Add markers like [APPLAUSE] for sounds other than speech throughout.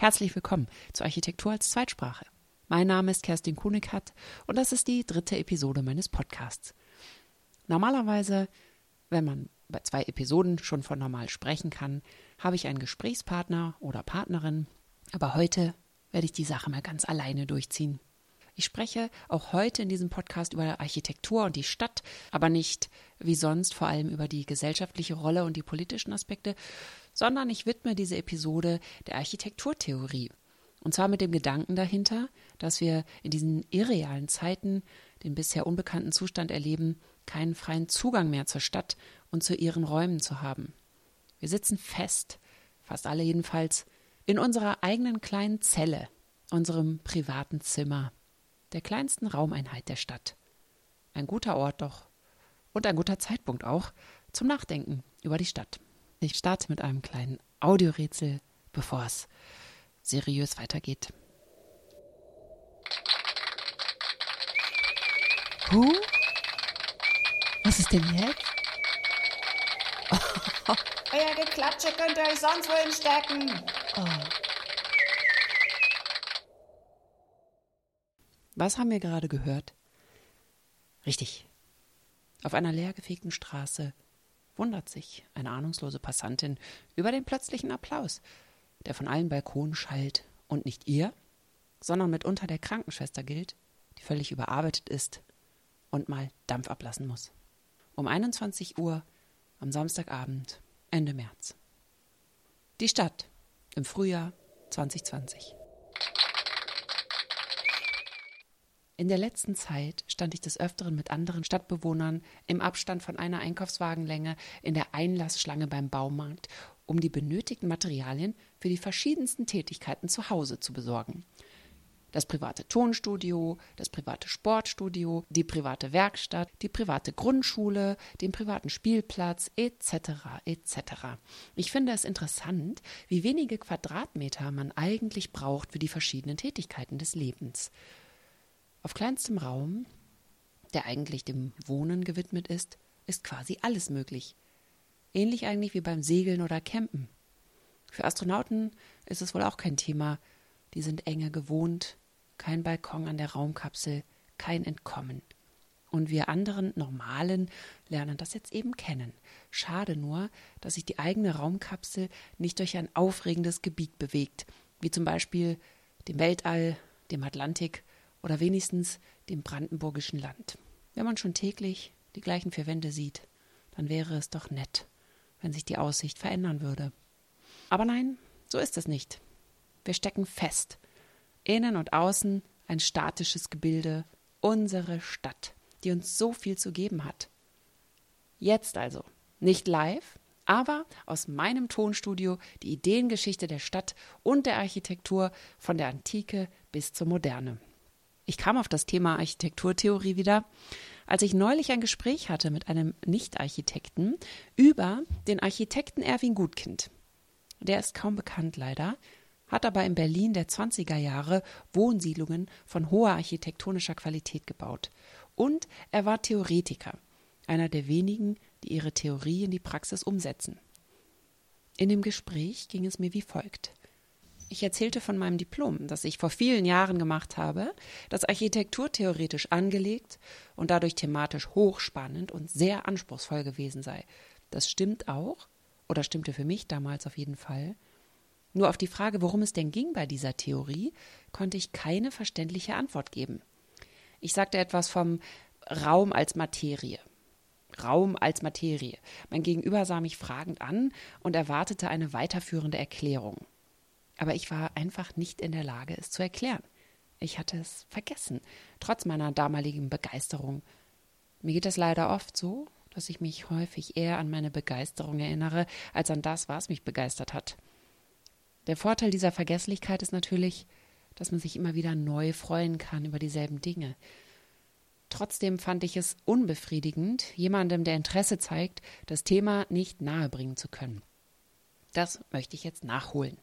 Herzlich willkommen zu Architektur als Zweitsprache. Mein Name ist Kerstin Kunikat und das ist die dritte Episode meines Podcasts. Normalerweise, wenn man bei zwei Episoden schon von normal sprechen kann, habe ich einen Gesprächspartner oder Partnerin, aber heute werde ich die Sache mal ganz alleine durchziehen. Ich spreche auch heute in diesem Podcast über Architektur und die Stadt, aber nicht wie sonst vor allem über die gesellschaftliche Rolle und die politischen Aspekte, sondern ich widme diese Episode der Architekturtheorie. Und zwar mit dem Gedanken dahinter, dass wir in diesen irrealen Zeiten den bisher unbekannten Zustand erleben, keinen freien Zugang mehr zur Stadt und zu ihren Räumen zu haben. Wir sitzen fest, fast alle jedenfalls, in unserer eigenen kleinen Zelle, unserem privaten Zimmer der kleinsten Raumeinheit der Stadt. Ein guter Ort doch. Und ein guter Zeitpunkt auch zum Nachdenken über die Stadt. Ich starte mit einem kleinen Audiorätsel, bevor es seriös weitergeht. Huh? Was ist denn jetzt? [LAUGHS] Euer Geklatsche könnt ihr euch sonst wohin stecken. Oh. Was haben wir gerade gehört? Richtig. Auf einer leergefegten Straße wundert sich eine ahnungslose Passantin über den plötzlichen Applaus, der von allen Balkonen schallt und nicht ihr, sondern mitunter der Krankenschwester gilt, die völlig überarbeitet ist und mal Dampf ablassen muss. Um 21 Uhr am Samstagabend, Ende März. Die Stadt im Frühjahr 2020. In der letzten Zeit stand ich des Öfteren mit anderen Stadtbewohnern im Abstand von einer Einkaufswagenlänge in der Einlassschlange beim Baumarkt, um die benötigten Materialien für die verschiedensten Tätigkeiten zu Hause zu besorgen. Das private Tonstudio, das private Sportstudio, die private Werkstatt, die private Grundschule, den privaten Spielplatz etc. etc. Ich finde es interessant, wie wenige Quadratmeter man eigentlich braucht für die verschiedenen Tätigkeiten des Lebens. Auf kleinstem Raum, der eigentlich dem Wohnen gewidmet ist, ist quasi alles möglich. Ähnlich eigentlich wie beim Segeln oder Campen. Für Astronauten ist es wohl auch kein Thema. Die sind enge gewohnt, kein Balkon an der Raumkapsel, kein Entkommen. Und wir anderen Normalen lernen das jetzt eben kennen. Schade nur, dass sich die eigene Raumkapsel nicht durch ein aufregendes Gebiet bewegt, wie zum Beispiel dem Weltall, dem Atlantik oder wenigstens dem brandenburgischen Land. Wenn man schon täglich die gleichen vier Wände sieht, dann wäre es doch nett, wenn sich die Aussicht verändern würde. Aber nein, so ist es nicht. Wir stecken fest. Innen und außen ein statisches Gebilde, unsere Stadt, die uns so viel zu geben hat. Jetzt also, nicht live, aber aus meinem Tonstudio die Ideengeschichte der Stadt und der Architektur von der Antike bis zur Moderne. Ich kam auf das Thema Architekturtheorie wieder, als ich neulich ein Gespräch hatte mit einem Nicht-Architekten über den Architekten Erwin Gutkind. Der ist kaum bekannt leider, hat aber in Berlin der 20er Jahre Wohnsiedlungen von hoher architektonischer Qualität gebaut. Und er war Theoretiker, einer der wenigen, die ihre Theorie in die Praxis umsetzen. In dem Gespräch ging es mir wie folgt. Ich erzählte von meinem Diplom, das ich vor vielen Jahren gemacht habe, das architekturtheoretisch angelegt und dadurch thematisch hochspannend und sehr anspruchsvoll gewesen sei. Das stimmt auch, oder stimmte für mich damals auf jeden Fall. Nur auf die Frage, worum es denn ging bei dieser Theorie, konnte ich keine verständliche Antwort geben. Ich sagte etwas vom Raum als Materie. Raum als Materie. Mein Gegenüber sah mich fragend an und erwartete eine weiterführende Erklärung. Aber ich war einfach nicht in der Lage, es zu erklären. Ich hatte es vergessen, trotz meiner damaligen Begeisterung. Mir geht es leider oft so, dass ich mich häufig eher an meine Begeisterung erinnere, als an das, was mich begeistert hat. Der Vorteil dieser Vergesslichkeit ist natürlich, dass man sich immer wieder neu freuen kann über dieselben Dinge. Trotzdem fand ich es unbefriedigend, jemandem, der Interesse zeigt, das Thema nicht nahebringen zu können. Das möchte ich jetzt nachholen.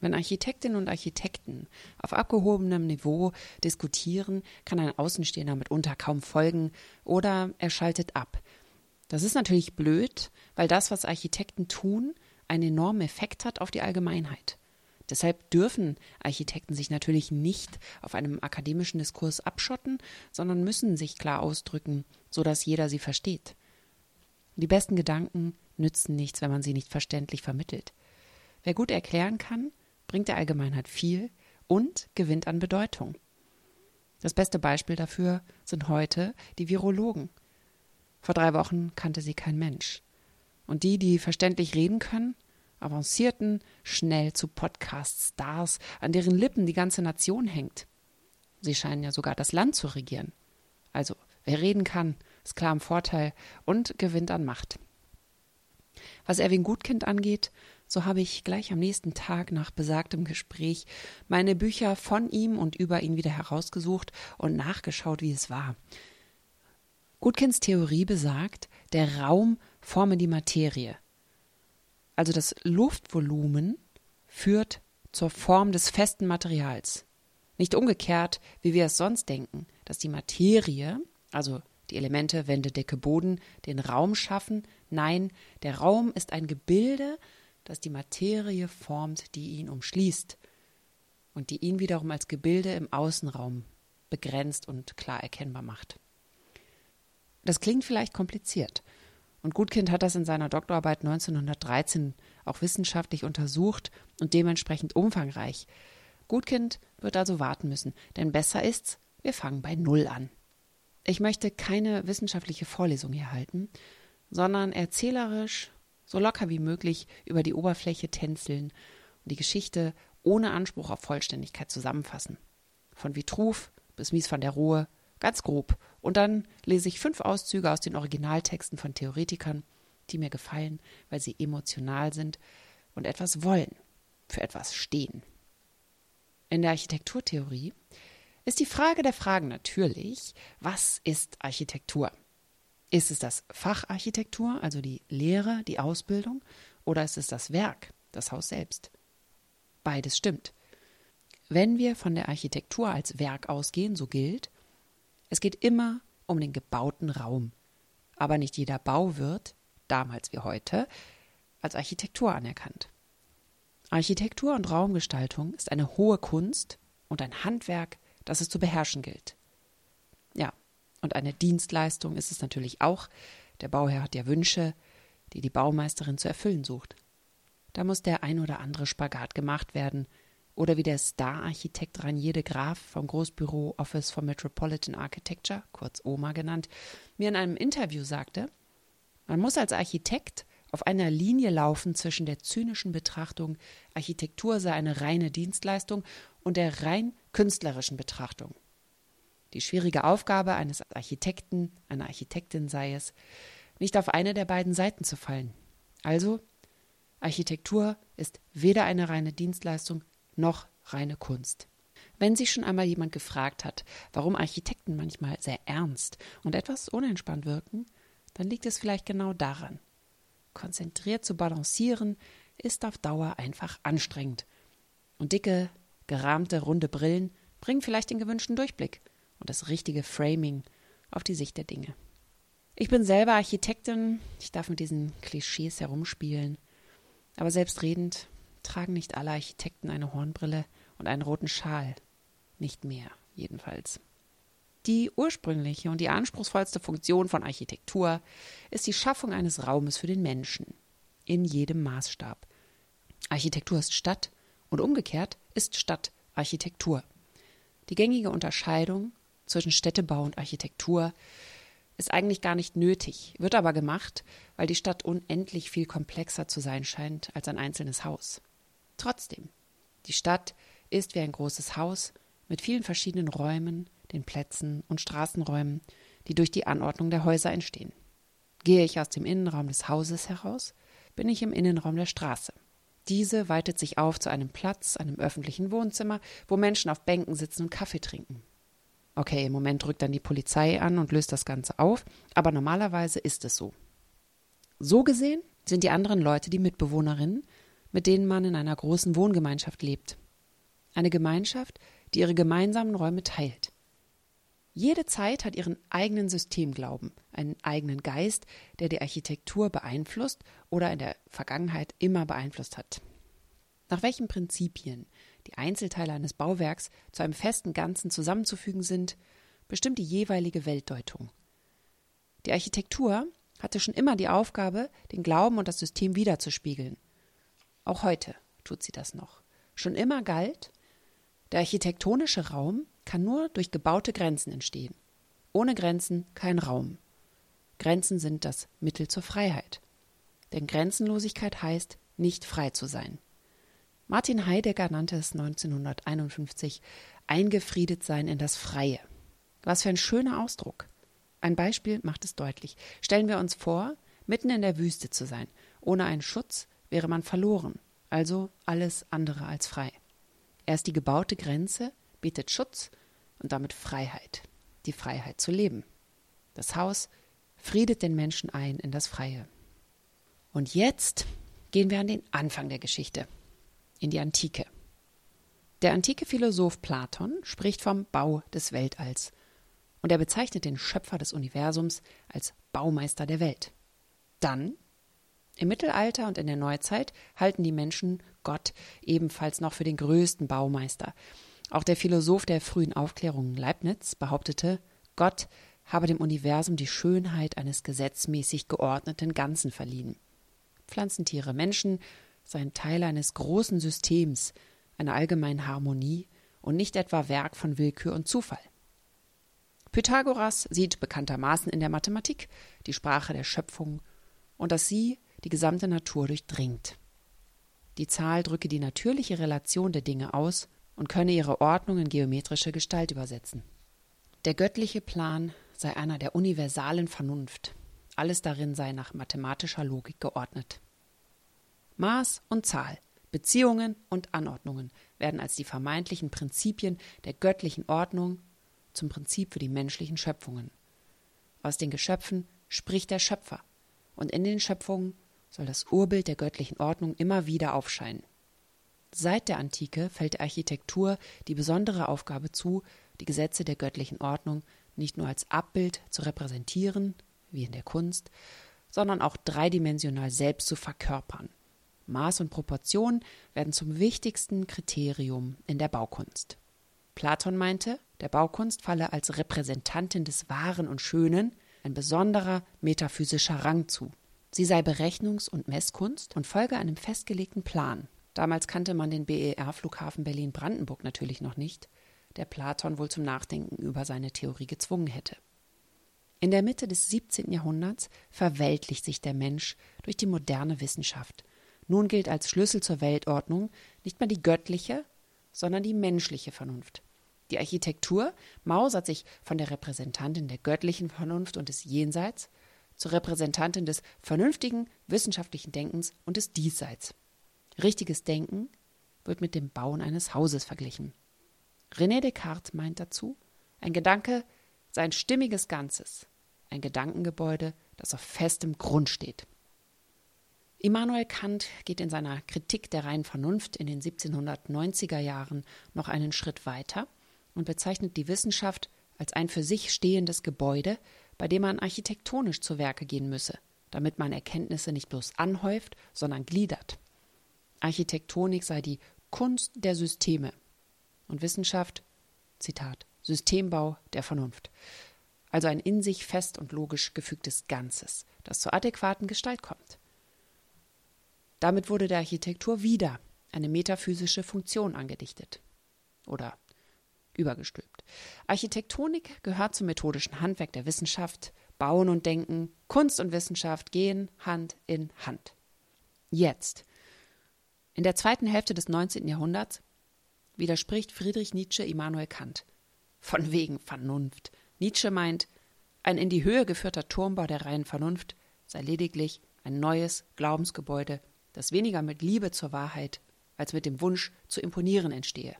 Wenn Architektinnen und Architekten auf abgehobenem Niveau diskutieren, kann ein Außenstehender mitunter kaum folgen oder er schaltet ab. Das ist natürlich blöd, weil das, was Architekten tun, einen enormen Effekt hat auf die Allgemeinheit. Deshalb dürfen Architekten sich natürlich nicht auf einem akademischen Diskurs abschotten, sondern müssen sich klar ausdrücken, sodass jeder sie versteht. Die besten Gedanken nützen nichts, wenn man sie nicht verständlich vermittelt. Wer gut erklären kann, bringt der Allgemeinheit viel und gewinnt an Bedeutung. Das beste Beispiel dafür sind heute die Virologen. Vor drei Wochen kannte sie kein Mensch. Und die, die verständlich reden können, avancierten schnell zu Podcast-Stars, an deren Lippen die ganze Nation hängt. Sie scheinen ja sogar das Land zu regieren. Also, wer reden kann, ist klar im Vorteil und gewinnt an Macht. Was Erwin Gutkind angeht, so habe ich gleich am nächsten Tag nach besagtem Gespräch meine Bücher von ihm und über ihn wieder herausgesucht und nachgeschaut, wie es war. Gutkinds Theorie besagt, der Raum forme die Materie. Also das Luftvolumen führt zur Form des festen Materials. Nicht umgekehrt, wie wir es sonst denken, dass die Materie, also die Elemente Wände, Decke, Boden, den Raum schaffen. Nein, der Raum ist ein Gebilde, das die Materie formt, die ihn umschließt und die ihn wiederum als Gebilde im Außenraum begrenzt und klar erkennbar macht. Das klingt vielleicht kompliziert. Und Gutkind hat das in seiner Doktorarbeit 1913 auch wissenschaftlich untersucht und dementsprechend umfangreich. Gutkind wird also warten müssen, denn besser ist's, wir fangen bei Null an. Ich möchte keine wissenschaftliche Vorlesung hier halten, sondern erzählerisch, so locker wie möglich über die Oberfläche tänzeln und die Geschichte ohne Anspruch auf Vollständigkeit zusammenfassen. Von Vitruv bis Mies van der Rohe, ganz grob. Und dann lese ich fünf Auszüge aus den Originaltexten von Theoretikern, die mir gefallen, weil sie emotional sind und etwas wollen, für etwas stehen. In der Architekturtheorie ist die Frage der Fragen natürlich, was ist Architektur? Ist es das Facharchitektur, also die Lehre, die Ausbildung, oder ist es das Werk, das Haus selbst? Beides stimmt. Wenn wir von der Architektur als Werk ausgehen, so gilt, es geht immer um den gebauten Raum. Aber nicht jeder Bau wird, damals wie heute, als Architektur anerkannt. Architektur und Raumgestaltung ist eine hohe Kunst und ein Handwerk, das es zu beherrschen gilt. Ja, und eine Dienstleistung ist es natürlich auch. Der Bauherr hat ja Wünsche, die die Baumeisterin zu erfüllen sucht. Da muss der ein oder andere Spagat gemacht werden. Oder wie der Star-Architekt Ranier de Graaf vom Großbüro Office for Metropolitan Architecture, kurz OMA genannt, mir in einem Interview sagte, man muss als Architekt auf einer Linie laufen zwischen der zynischen Betrachtung, Architektur sei eine reine Dienstleistung, und der rein künstlerischen Betrachtung. Die schwierige Aufgabe eines Architekten, einer Architektin sei es, nicht auf eine der beiden Seiten zu fallen. Also, Architektur ist weder eine reine Dienstleistung noch reine Kunst. Wenn sich schon einmal jemand gefragt hat, warum Architekten manchmal sehr ernst und etwas unentspannt wirken, dann liegt es vielleicht genau daran. Konzentriert zu balancieren ist auf Dauer einfach anstrengend. Und dicke, gerahmte, runde Brillen bringen vielleicht den gewünschten Durchblick und das richtige Framing auf die Sicht der Dinge. Ich bin selber Architektin, ich darf mit diesen Klischees herumspielen, aber selbstredend tragen nicht alle Architekten eine Hornbrille und einen roten Schal. Nicht mehr, jedenfalls. Die ursprüngliche und die anspruchsvollste Funktion von Architektur ist die Schaffung eines Raumes für den Menschen. In jedem Maßstab. Architektur ist Stadt und umgekehrt ist Stadt Architektur. Die gängige Unterscheidung zwischen Städtebau und Architektur ist eigentlich gar nicht nötig, wird aber gemacht, weil die Stadt unendlich viel komplexer zu sein scheint als ein einzelnes Haus. Trotzdem, die Stadt ist wie ein großes Haus mit vielen verschiedenen Räumen, den Plätzen und Straßenräumen, die durch die Anordnung der Häuser entstehen. Gehe ich aus dem Innenraum des Hauses heraus, bin ich im Innenraum der Straße. Diese weitet sich auf zu einem Platz, einem öffentlichen Wohnzimmer, wo Menschen auf Bänken sitzen und Kaffee trinken. Okay, im Moment rückt dann die Polizei an und löst das Ganze auf, aber normalerweise ist es so. So gesehen sind die anderen Leute die Mitbewohnerinnen, mit denen man in einer großen Wohngemeinschaft lebt. Eine Gemeinschaft, die ihre gemeinsamen Räume teilt. Jede Zeit hat ihren eigenen Systemglauben, einen eigenen Geist, der die Architektur beeinflusst oder in der Vergangenheit immer beeinflusst hat. Nach welchen Prinzipien die Einzelteile eines Bauwerks zu einem festen Ganzen zusammenzufügen sind, bestimmt die jeweilige Weltdeutung. Die Architektur hatte schon immer die Aufgabe, den Glauben und das System wiederzuspiegeln. Auch heute tut sie das noch. Schon immer galt, der architektonische Raum kann nur durch gebaute Grenzen entstehen. Ohne Grenzen kein Raum. Grenzen sind das Mittel zur Freiheit. Denn Grenzenlosigkeit heißt, nicht frei zu sein. Martin Heidegger nannte es 1951 eingefriedet sein in das Freie. Was für ein schöner Ausdruck. Ein Beispiel macht es deutlich. Stellen wir uns vor, mitten in der Wüste zu sein. Ohne einen Schutz wäre man verloren, also alles andere als frei. Erst die gebaute Grenze bietet Schutz und damit Freiheit, die Freiheit zu leben. Das Haus friedet den Menschen ein in das Freie. Und jetzt gehen wir an den Anfang der Geschichte, in die Antike. Der antike Philosoph Platon spricht vom Bau des Weltalls und er bezeichnet den Schöpfer des Universums als Baumeister der Welt. Dann, im Mittelalter und in der Neuzeit, halten die Menschen Gott ebenfalls noch für den größten Baumeister. Auch der Philosoph der frühen Aufklärung Leibniz behauptete, Gott habe dem Universum die Schönheit eines gesetzmäßig geordneten Ganzen verliehen. Pflanzentiere, Menschen seien Teil eines großen Systems, einer allgemeinen Harmonie und nicht etwa Werk von Willkür und Zufall. Pythagoras sieht bekanntermaßen in der Mathematik die Sprache der Schöpfung und dass sie die gesamte Natur durchdringt. Die Zahl drücke die natürliche Relation der Dinge aus und könne ihre Ordnung in geometrische Gestalt übersetzen. Der göttliche Plan sei einer der universalen Vernunft. Alles darin sei nach mathematischer Logik geordnet. Maß und Zahl, Beziehungen und Anordnungen werden als die vermeintlichen Prinzipien der göttlichen Ordnung zum Prinzip für die menschlichen Schöpfungen. Aus den Geschöpfen spricht der Schöpfer, und in den Schöpfungen soll das Urbild der göttlichen Ordnung immer wieder aufscheinen. Seit der Antike fällt der Architektur die besondere Aufgabe zu, die Gesetze der göttlichen Ordnung nicht nur als Abbild zu repräsentieren, wie in der Kunst, sondern auch dreidimensional selbst zu verkörpern. Maß und Proportion werden zum wichtigsten Kriterium in der Baukunst. Platon meinte, der Baukunst falle als Repräsentantin des Wahren und Schönen ein besonderer metaphysischer Rang zu. Sie sei Berechnungs- und Messkunst und folge einem festgelegten Plan. Damals kannte man den BER-Flughafen Berlin-Brandenburg natürlich noch nicht, der Platon wohl zum Nachdenken über seine Theorie gezwungen hätte. In der Mitte des 17. Jahrhunderts verweltlicht sich der Mensch durch die moderne Wissenschaft. Nun gilt als Schlüssel zur Weltordnung nicht mehr die göttliche, sondern die menschliche Vernunft. Die Architektur mausert sich von der Repräsentantin der göttlichen Vernunft und des Jenseits zur Repräsentantin des vernünftigen wissenschaftlichen Denkens und des Diesseits. Richtiges Denken wird mit dem Bauen eines Hauses verglichen. René Descartes meint dazu, ein Gedanke sei ein stimmiges Ganzes, ein Gedankengebäude, das auf festem Grund steht. Immanuel Kant geht in seiner Kritik der reinen Vernunft in den 1790er Jahren noch einen Schritt weiter und bezeichnet die Wissenschaft als ein für sich stehendes Gebäude, bei dem man architektonisch zu Werke gehen müsse, damit man Erkenntnisse nicht bloß anhäuft, sondern gliedert. Architektonik sei die Kunst der Systeme und Wissenschaft, Zitat, Systembau der Vernunft. Also ein in sich fest und logisch gefügtes Ganzes, das zur adäquaten Gestalt kommt. Damit wurde der Architektur wieder eine metaphysische Funktion angedichtet. Oder übergestülpt. Architektonik gehört zum methodischen Handwerk der Wissenschaft. Bauen und Denken, Kunst und Wissenschaft gehen Hand in Hand. Jetzt, in der zweiten Hälfte des 19. Jahrhunderts, widerspricht Friedrich Nietzsche Immanuel Kant. Von wegen Vernunft. Nietzsche meint, ein in die Höhe geführter Turmbau der reinen Vernunft sei lediglich ein neues Glaubensgebäude, das weniger mit Liebe zur Wahrheit als mit dem Wunsch zu imponieren entstehe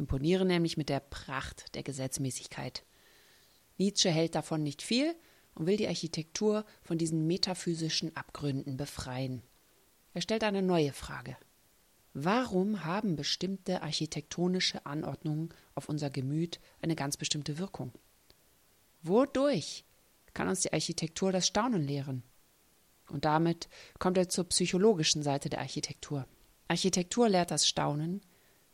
imponieren nämlich mit der Pracht der Gesetzmäßigkeit. Nietzsche hält davon nicht viel und will die Architektur von diesen metaphysischen Abgründen befreien. Er stellt eine neue Frage. Warum haben bestimmte architektonische Anordnungen auf unser Gemüt eine ganz bestimmte Wirkung? Wodurch kann uns die Architektur das Staunen lehren? Und damit kommt er zur psychologischen Seite der Architektur. Architektur lehrt das Staunen,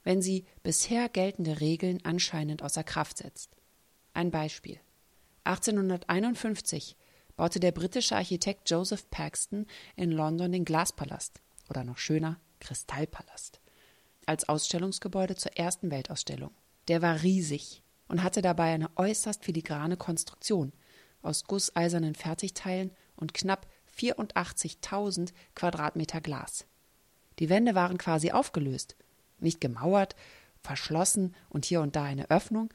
wenn sie bisher geltende Regeln anscheinend außer Kraft setzt. Ein Beispiel. 1851 baute der britische Architekt Joseph Paxton in London den Glaspalast oder noch schöner Kristallpalast als Ausstellungsgebäude zur ersten Weltausstellung. Der war riesig und hatte dabei eine äußerst filigrane Konstruktion aus gusseisernen Fertigteilen und knapp 84.000 Quadratmeter Glas. Die Wände waren quasi aufgelöst, nicht gemauert, verschlossen und hier und da eine Öffnung,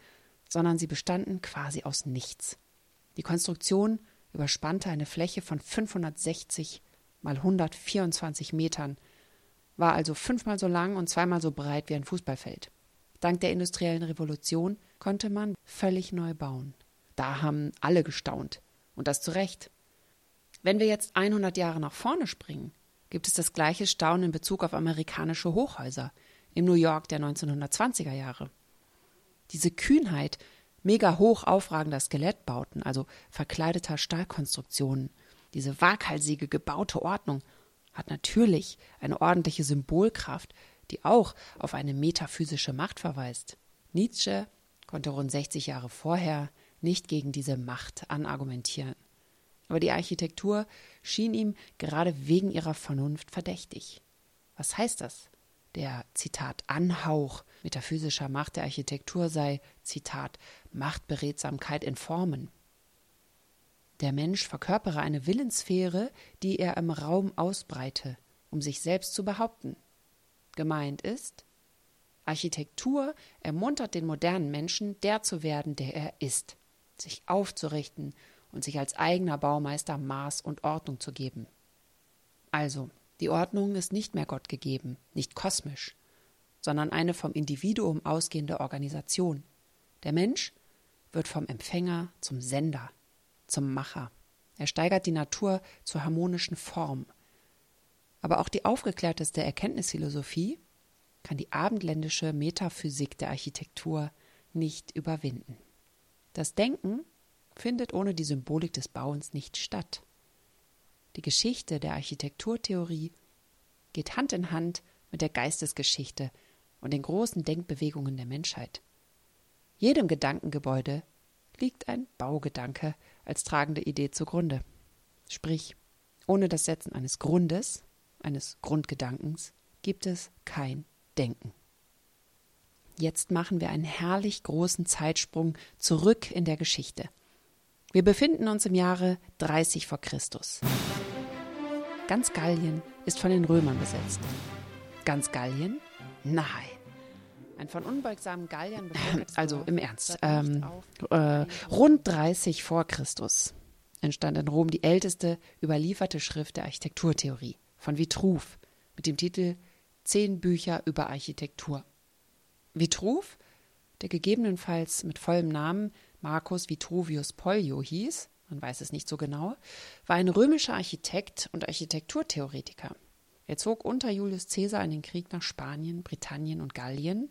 sondern sie bestanden quasi aus nichts. Die Konstruktion überspannte eine Fläche von 560 mal 124 Metern, war also fünfmal so lang und zweimal so breit wie ein Fußballfeld. Dank der industriellen Revolution konnte man völlig neu bauen. Da haben alle gestaunt. Und das zu Recht. Wenn wir jetzt 100 Jahre nach vorne springen, gibt es das gleiche Staunen in Bezug auf amerikanische Hochhäuser im New York der 1920er Jahre. Diese Kühnheit mega hoch aufragender Skelettbauten, also verkleideter Stahlkonstruktionen, diese waghalsige gebaute Ordnung hat natürlich eine ordentliche Symbolkraft, die auch auf eine metaphysische Macht verweist. Nietzsche konnte rund 60 Jahre vorher nicht gegen diese Macht anargumentieren. Aber die Architektur schien ihm gerade wegen ihrer Vernunft verdächtig. Was heißt das? Der Zitat Anhauch metaphysischer Macht der Architektur sei Zitat Machtberedsamkeit in Formen. Der Mensch verkörpere eine Willenssphäre, die er im Raum ausbreite, um sich selbst zu behaupten. Gemeint ist, Architektur ermuntert den modernen Menschen, der zu werden, der er ist, sich aufzurichten und sich als eigener Baumeister Maß und Ordnung zu geben. Also, die Ordnung ist nicht mehr Gott gegeben, nicht kosmisch, sondern eine vom Individuum ausgehende Organisation. Der Mensch wird vom Empfänger zum Sender, zum Macher. Er steigert die Natur zur harmonischen Form. Aber auch die aufgeklärteste Erkenntnisphilosophie kann die abendländische Metaphysik der Architektur nicht überwinden. Das Denken findet ohne die Symbolik des Bauens nicht statt. Die Geschichte der Architekturtheorie geht Hand in Hand mit der Geistesgeschichte und den großen Denkbewegungen der Menschheit. Jedem Gedankengebäude liegt ein Baugedanke als tragende Idee zugrunde. Sprich, ohne das Setzen eines Grundes, eines Grundgedankens, gibt es kein Denken. Jetzt machen wir einen herrlich großen Zeitsprung zurück in der Geschichte. Wir befinden uns im Jahre 30 vor Christus. Ganz Gallien ist von den Römern besetzt. Ganz Gallien? Nein. Ein von unbeugsamen Galliern Also im Ernst. Ähm, äh, rund 30 vor Christus entstand in Rom die älteste überlieferte Schrift der Architekturtheorie von Vitruv mit dem Titel Zehn Bücher über Architektur. Vitruv, der gegebenenfalls mit vollem Namen Marcus Vitruvius Pollio hieß, man weiß es nicht so genau, war ein römischer Architekt und Architekturtheoretiker. Er zog unter Julius Caesar in den Krieg nach Spanien, Britannien und Gallien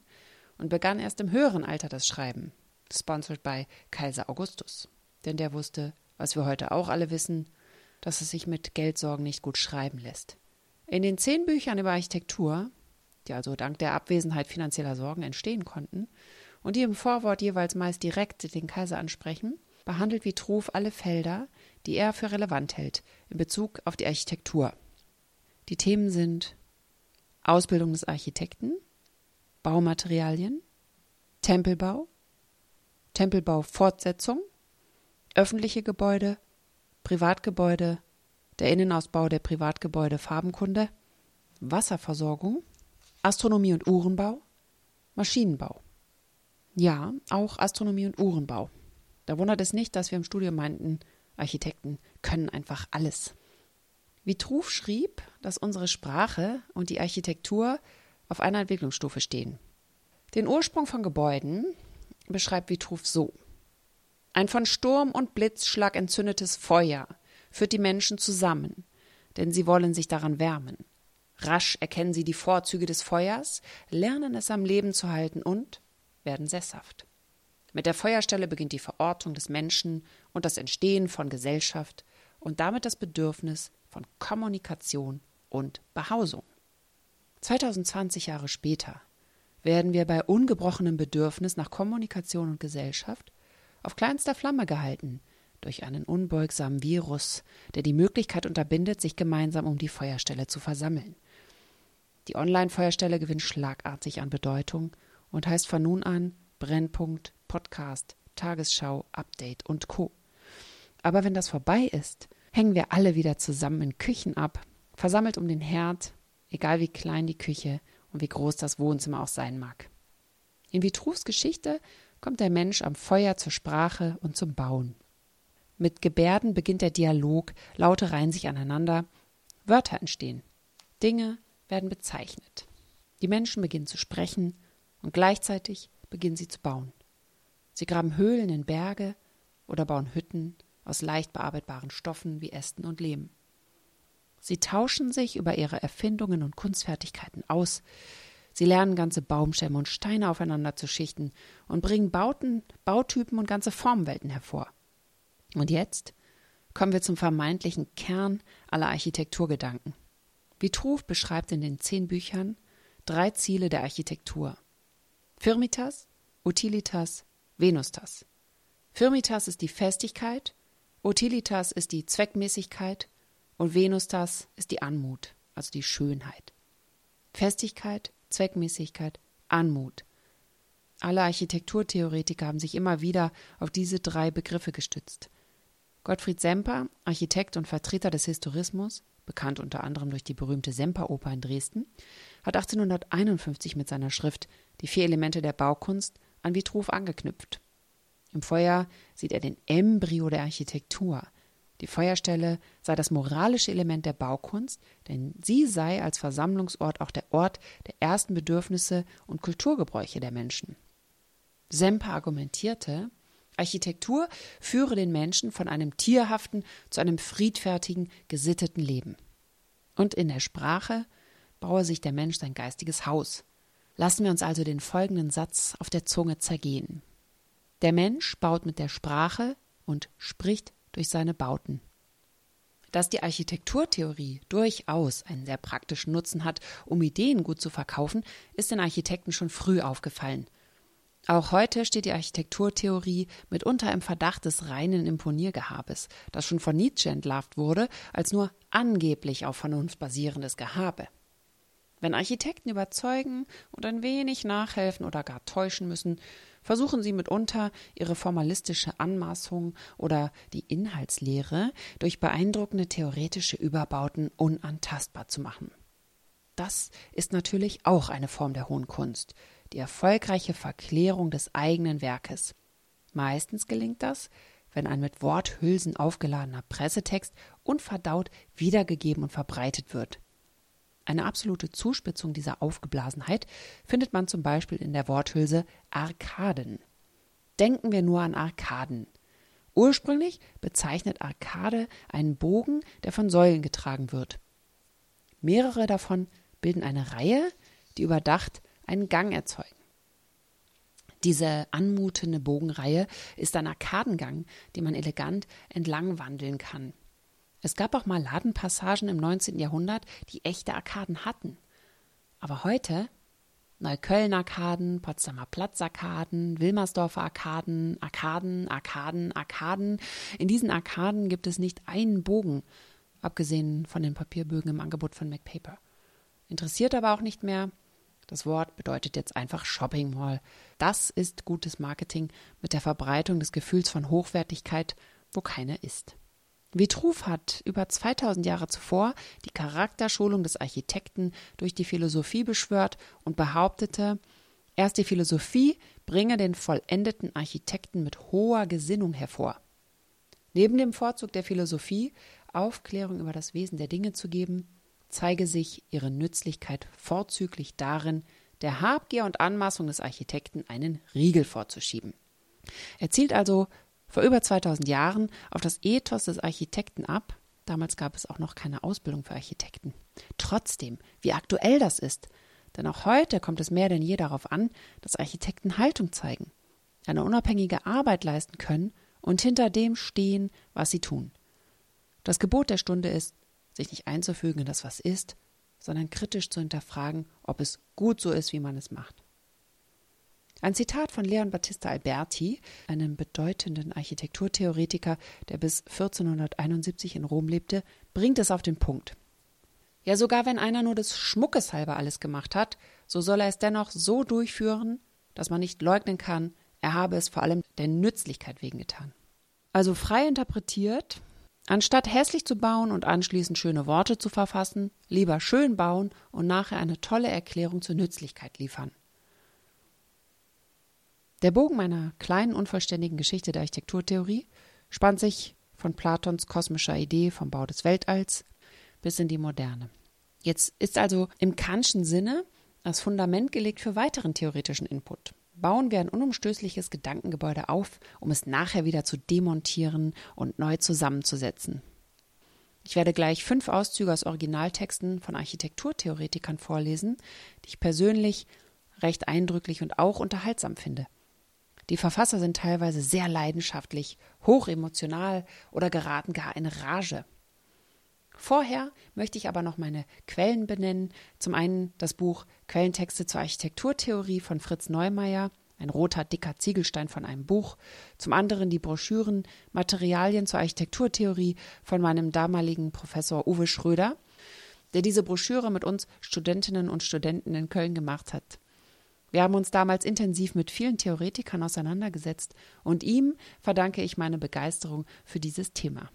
und begann erst im höheren Alter das Schreiben, sponsored by Kaiser Augustus. Denn der wusste, was wir heute auch alle wissen, dass es sich mit Geldsorgen nicht gut schreiben lässt. In den zehn Büchern über Architektur, die also dank der Abwesenheit finanzieller Sorgen entstehen konnten, und die im Vorwort jeweils meist direkt den Kaiser ansprechen, behandelt Vitruv alle Felder, die er für relevant hält in Bezug auf die Architektur. Die Themen sind Ausbildung des Architekten, Baumaterialien, Tempelbau, Tempelbaufortsetzung, öffentliche Gebäude, Privatgebäude, der Innenausbau der Privatgebäude Farbenkunde, Wasserversorgung, Astronomie und Uhrenbau, Maschinenbau. Ja, auch Astronomie und Uhrenbau. Da wundert es nicht, dass wir im Studium meinten, Architekten können einfach alles. Vitruv schrieb, dass unsere Sprache und die Architektur auf einer Entwicklungsstufe stehen. Den Ursprung von Gebäuden beschreibt Vitruv so. Ein von Sturm und Blitzschlag entzündetes Feuer führt die Menschen zusammen, denn sie wollen sich daran wärmen. Rasch erkennen sie die Vorzüge des Feuers, lernen es am Leben zu halten und werden sesshaft. Mit der Feuerstelle beginnt die Verortung des Menschen und das Entstehen von Gesellschaft und damit das Bedürfnis von Kommunikation und Behausung. 2020 Jahre später werden wir bei ungebrochenem Bedürfnis nach Kommunikation und Gesellschaft auf kleinster Flamme gehalten durch einen unbeugsamen Virus, der die Möglichkeit unterbindet, sich gemeinsam um die Feuerstelle zu versammeln. Die Online-Feuerstelle gewinnt schlagartig an Bedeutung und heißt von nun an Brennpunkt, Podcast, Tagesschau, Update und Co. Aber wenn das vorbei ist, hängen wir alle wieder zusammen in Küchen ab, versammelt um den Herd, egal wie klein die Küche und wie groß das Wohnzimmer auch sein mag. In Vitruvs Geschichte kommt der Mensch am Feuer zur Sprache und zum Bauen. Mit Gebärden beginnt der Dialog, Laute reihen sich aneinander, Wörter entstehen, Dinge werden bezeichnet. Die Menschen beginnen zu sprechen und gleichzeitig beginnen sie zu bauen. Sie graben Höhlen in Berge oder bauen Hütten aus leicht bearbeitbaren Stoffen wie Ästen und Lehm. Sie tauschen sich über ihre Erfindungen und Kunstfertigkeiten aus. Sie lernen ganze Baumstämme und Steine aufeinander zu schichten und bringen Bauten, Bautypen und ganze Formwelten hervor. Und jetzt kommen wir zum vermeintlichen Kern aller Architekturgedanken. Vitruv beschreibt in den zehn Büchern drei Ziele der Architektur. Firmitas, Utilitas, Venustas. Firmitas ist die Festigkeit, Utilitas ist die Zweckmäßigkeit und Venustas ist die Anmut, also die Schönheit. Festigkeit, Zweckmäßigkeit, Anmut. Alle Architekturtheoretiker haben sich immer wieder auf diese drei Begriffe gestützt. Gottfried Semper, Architekt und Vertreter des Historismus, bekannt unter anderem durch die berühmte Semperoper in Dresden, hat 1851 mit seiner Schrift Die vier Elemente der Baukunst an Vitruv angeknüpft. Im Feuer sieht er den Embryo der Architektur – die Feuerstelle sei das moralische Element der Baukunst, denn sie sei als Versammlungsort auch der Ort der ersten Bedürfnisse und Kulturgebräuche der Menschen. Semper argumentierte, Architektur führe den Menschen von einem tierhaften zu einem friedfertigen, gesitteten Leben. Und in der Sprache baue sich der Mensch sein geistiges Haus. Lassen wir uns also den folgenden Satz auf der Zunge zergehen. Der Mensch baut mit der Sprache und spricht durch seine Bauten. Dass die Architekturtheorie durchaus einen sehr praktischen Nutzen hat, um Ideen gut zu verkaufen, ist den Architekten schon früh aufgefallen. Auch heute steht die Architekturtheorie mitunter im Verdacht des reinen Imponiergehabes, das schon von Nietzsche entlarvt wurde als nur angeblich auf Vernunft basierendes Gehabe. Wenn Architekten überzeugen und ein wenig nachhelfen oder gar täuschen müssen, versuchen sie mitunter ihre formalistische Anmaßung oder die Inhaltslehre durch beeindruckende theoretische Überbauten unantastbar zu machen. Das ist natürlich auch eine Form der hohen Kunst, die erfolgreiche Verklärung des eigenen Werkes. Meistens gelingt das, wenn ein mit Worthülsen aufgeladener Pressetext unverdaut wiedergegeben und verbreitet wird. Eine absolute Zuspitzung dieser Aufgeblasenheit findet man zum Beispiel in der Worthülse Arkaden. Denken wir nur an Arkaden. Ursprünglich bezeichnet Arkade einen Bogen, der von Säulen getragen wird. Mehrere davon bilden eine Reihe, die überdacht einen Gang erzeugen. Diese anmutende Bogenreihe ist ein Arkadengang, den man elegant entlang wandeln kann. Es gab auch mal Ladenpassagen im 19. Jahrhundert, die echte Arkaden hatten. Aber heute Neukölln-Arkaden, Potsdamer Platz-Arkaden, Wilmersdorfer Arkaden, Arkaden, Arkaden, Arkaden. In diesen Arkaden gibt es nicht einen Bogen, abgesehen von den Papierbögen im Angebot von MacPaper. Interessiert aber auch nicht mehr. Das Wort bedeutet jetzt einfach Shopping Mall. Das ist gutes Marketing mit der Verbreitung des Gefühls von Hochwertigkeit, wo keine ist. Vitruv hat über 2000 Jahre zuvor die Charakterschulung des Architekten durch die Philosophie beschwört und behauptete, erst die Philosophie bringe den vollendeten Architekten mit hoher Gesinnung hervor. Neben dem Vorzug der Philosophie, Aufklärung über das Wesen der Dinge zu geben, zeige sich ihre Nützlichkeit vorzüglich darin, der Habgier und Anmaßung des Architekten einen Riegel vorzuschieben. Er zielt also vor über 2000 Jahren auf das Ethos des Architekten ab. Damals gab es auch noch keine Ausbildung für Architekten. Trotzdem, wie aktuell das ist. Denn auch heute kommt es mehr denn je darauf an, dass Architekten Haltung zeigen, eine unabhängige Arbeit leisten können und hinter dem stehen, was sie tun. Das Gebot der Stunde ist, sich nicht einzufügen in das, was ist, sondern kritisch zu hinterfragen, ob es gut so ist, wie man es macht. Ein Zitat von Leon Battista Alberti, einem bedeutenden Architekturtheoretiker, der bis 1471 in Rom lebte, bringt es auf den Punkt. Ja, sogar wenn einer nur des Schmuckes halber alles gemacht hat, so soll er es dennoch so durchführen, dass man nicht leugnen kann, er habe es vor allem der Nützlichkeit wegen getan. Also frei interpretiert, anstatt hässlich zu bauen und anschließend schöne Worte zu verfassen, lieber schön bauen und nachher eine tolle Erklärung zur Nützlichkeit liefern. Der Bogen meiner kleinen, unvollständigen Geschichte der Architekturtheorie spannt sich von Platons kosmischer Idee vom Bau des Weltalls bis in die Moderne. Jetzt ist also im Kantschen Sinne das Fundament gelegt für weiteren theoretischen Input. Bauen wir ein unumstößliches Gedankengebäude auf, um es nachher wieder zu demontieren und neu zusammenzusetzen. Ich werde gleich fünf Auszüge aus Originaltexten von Architekturtheoretikern vorlesen, die ich persönlich recht eindrücklich und auch unterhaltsam finde. Die Verfasser sind teilweise sehr leidenschaftlich, hochemotional oder geraten gar in Rage. Vorher möchte ich aber noch meine Quellen benennen. Zum einen das Buch Quellentexte zur Architekturtheorie von Fritz Neumeier, ein roter, dicker Ziegelstein von einem Buch. Zum anderen die Broschüren Materialien zur Architekturtheorie von meinem damaligen Professor Uwe Schröder, der diese Broschüre mit uns Studentinnen und Studenten in Köln gemacht hat. Wir haben uns damals intensiv mit vielen Theoretikern auseinandergesetzt und ihm verdanke ich meine Begeisterung für dieses Thema.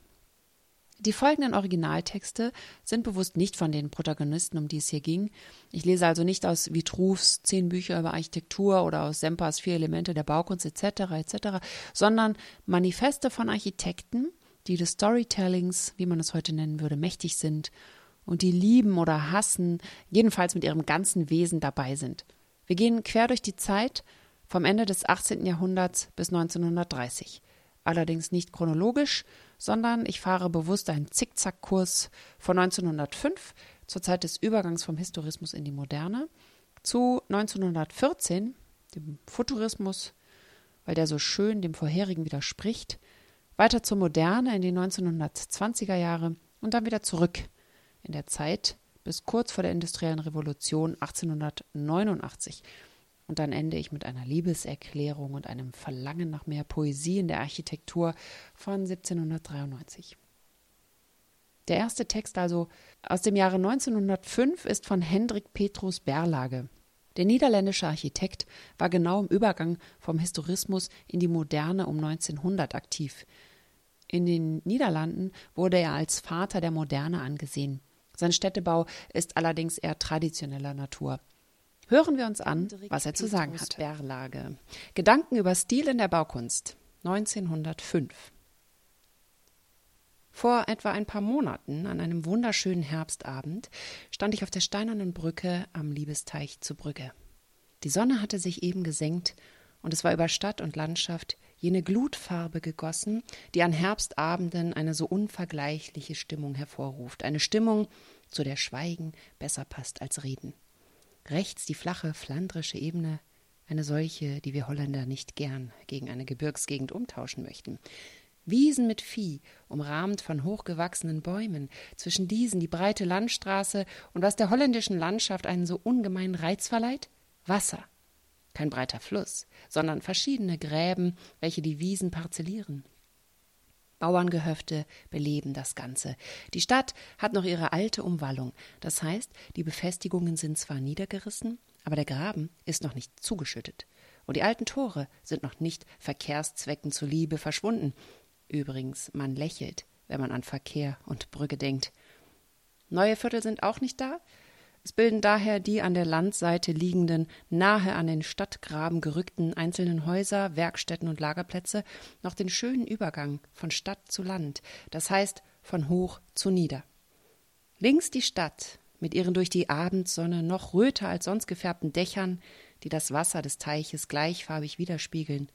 Die folgenden Originaltexte sind bewusst nicht von den Protagonisten, um die es hier ging. Ich lese also nicht aus Vitruvs zehn Bücher über Architektur oder aus Sempers vier Elemente der Baukunst etc. etc., sondern Manifeste von Architekten, die des Storytellings, wie man es heute nennen würde, mächtig sind und die lieben oder hassen, jedenfalls mit ihrem ganzen Wesen dabei sind. Wir gehen quer durch die Zeit vom Ende des 18. Jahrhunderts bis 1930. Allerdings nicht chronologisch, sondern ich fahre bewusst einen Zickzackkurs von 1905 zur Zeit des Übergangs vom Historismus in die Moderne zu 1914, dem Futurismus, weil der so schön dem vorherigen widerspricht, weiter zur Moderne in die 1920er Jahre und dann wieder zurück in der Zeit bis kurz vor der industriellen Revolution 1889. Und dann ende ich mit einer Liebeserklärung und einem Verlangen nach mehr Poesie in der Architektur von 1793. Der erste Text also aus dem Jahre 1905 ist von Hendrik Petrus Berlage. Der niederländische Architekt war genau im Übergang vom Historismus in die Moderne um 1900 aktiv. In den Niederlanden wurde er als Vater der Moderne angesehen. Sein Städtebau ist allerdings eher traditioneller Natur. Hören wir uns an, was er zu sagen hat. Berlage. Gedanken über Stil in der Baukunst 1905. Vor etwa ein paar Monaten, an einem wunderschönen Herbstabend, stand ich auf der steinernen Brücke am Liebesteich zu Brügge. Die Sonne hatte sich eben gesenkt, und es war über Stadt und Landschaft jene Glutfarbe gegossen, die an Herbstabenden eine so unvergleichliche Stimmung hervorruft, eine Stimmung, zu der Schweigen besser passt als Reden. Rechts die flache flandrische Ebene, eine solche, die wir Holländer nicht gern gegen eine Gebirgsgegend umtauschen möchten. Wiesen mit Vieh, umrahmt von hochgewachsenen Bäumen, zwischen diesen die breite Landstraße und was der holländischen Landschaft einen so ungemeinen Reiz verleiht? Wasser, kein breiter Fluss, sondern verschiedene Gräben, welche die Wiesen parzellieren. Bauerngehöfte beleben das Ganze. Die Stadt hat noch ihre alte Umwallung. Das heißt, die Befestigungen sind zwar niedergerissen, aber der Graben ist noch nicht zugeschüttet. Und die alten Tore sind noch nicht Verkehrszwecken zuliebe verschwunden. Übrigens, man lächelt, wenn man an Verkehr und Brücke denkt. Neue Viertel sind auch nicht da, es bilden daher die an der Landseite liegenden, nahe an den Stadtgraben gerückten einzelnen Häuser, Werkstätten und Lagerplätze noch den schönen Übergang von Stadt zu Land, das heißt von hoch zu nieder. Links die Stadt mit ihren durch die Abendsonne noch röter als sonst gefärbten Dächern, die das Wasser des Teiches gleichfarbig widerspiegeln,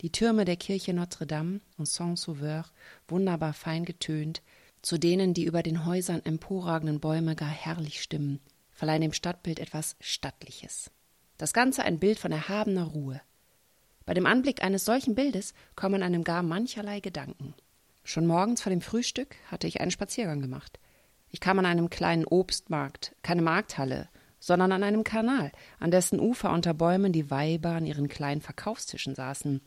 die Türme der Kirche Notre Dame und Saint-Sauveur wunderbar fein getönt, zu denen die über den Häusern emporragenden Bäume gar herrlich stimmen, verleihen dem Stadtbild etwas Stattliches. Das Ganze ein Bild von erhabener Ruhe. Bei dem Anblick eines solchen Bildes kommen einem gar mancherlei Gedanken. Schon morgens vor dem Frühstück hatte ich einen Spaziergang gemacht. Ich kam an einem kleinen Obstmarkt, keine Markthalle, sondern an einem Kanal, an dessen Ufer unter Bäumen die Weiber an ihren kleinen Verkaufstischen saßen.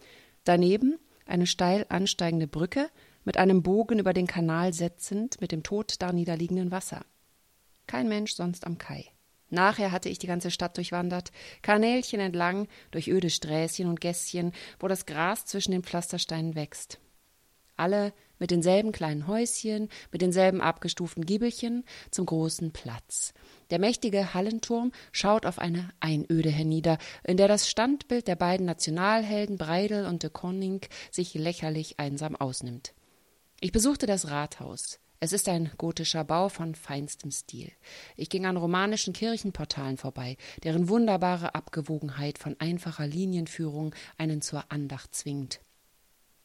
Daneben eine steil ansteigende Brücke mit einem Bogen über den Kanal setzend mit dem tot da niederliegenden Wasser. Kein Mensch sonst am Kai. Nachher hatte ich die ganze Stadt durchwandert, Kanälchen entlang, durch öde Sträßchen und Gässchen, wo das Gras zwischen den Pflastersteinen wächst. Alle mit denselben kleinen Häuschen, mit denselben abgestuften Giebelchen zum großen Platz. Der mächtige Hallenturm schaut auf eine Einöde hernieder, in der das Standbild der beiden Nationalhelden Breidel und de Konning sich lächerlich einsam ausnimmt. Ich besuchte das Rathaus. Es ist ein gotischer Bau von feinstem Stil. Ich ging an romanischen Kirchenportalen vorbei, deren wunderbare Abgewogenheit von einfacher Linienführung einen zur Andacht zwingt.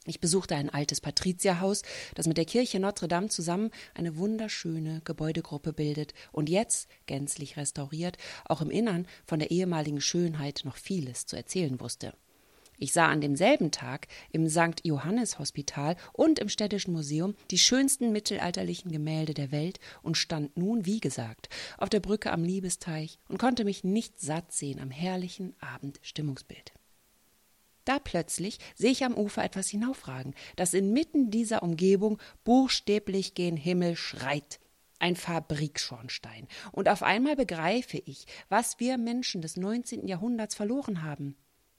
Ich besuchte ein altes Patrizierhaus, das mit der Kirche Notre Dame zusammen eine wunderschöne Gebäudegruppe bildet und jetzt, gänzlich restauriert, auch im Innern von der ehemaligen Schönheit noch vieles zu erzählen wusste. Ich sah an demselben Tag im St. Johannes Hospital und im Städtischen Museum die schönsten mittelalterlichen Gemälde der Welt und stand nun, wie gesagt, auf der Brücke am Liebesteich und konnte mich nicht satt sehen am herrlichen Abendstimmungsbild. Da plötzlich sehe ich am Ufer etwas hinaufragen, das inmitten dieser Umgebung buchstäblich gen Himmel schreit. Ein Fabrikschornstein. Und auf einmal begreife ich, was wir Menschen des 19. Jahrhunderts verloren haben.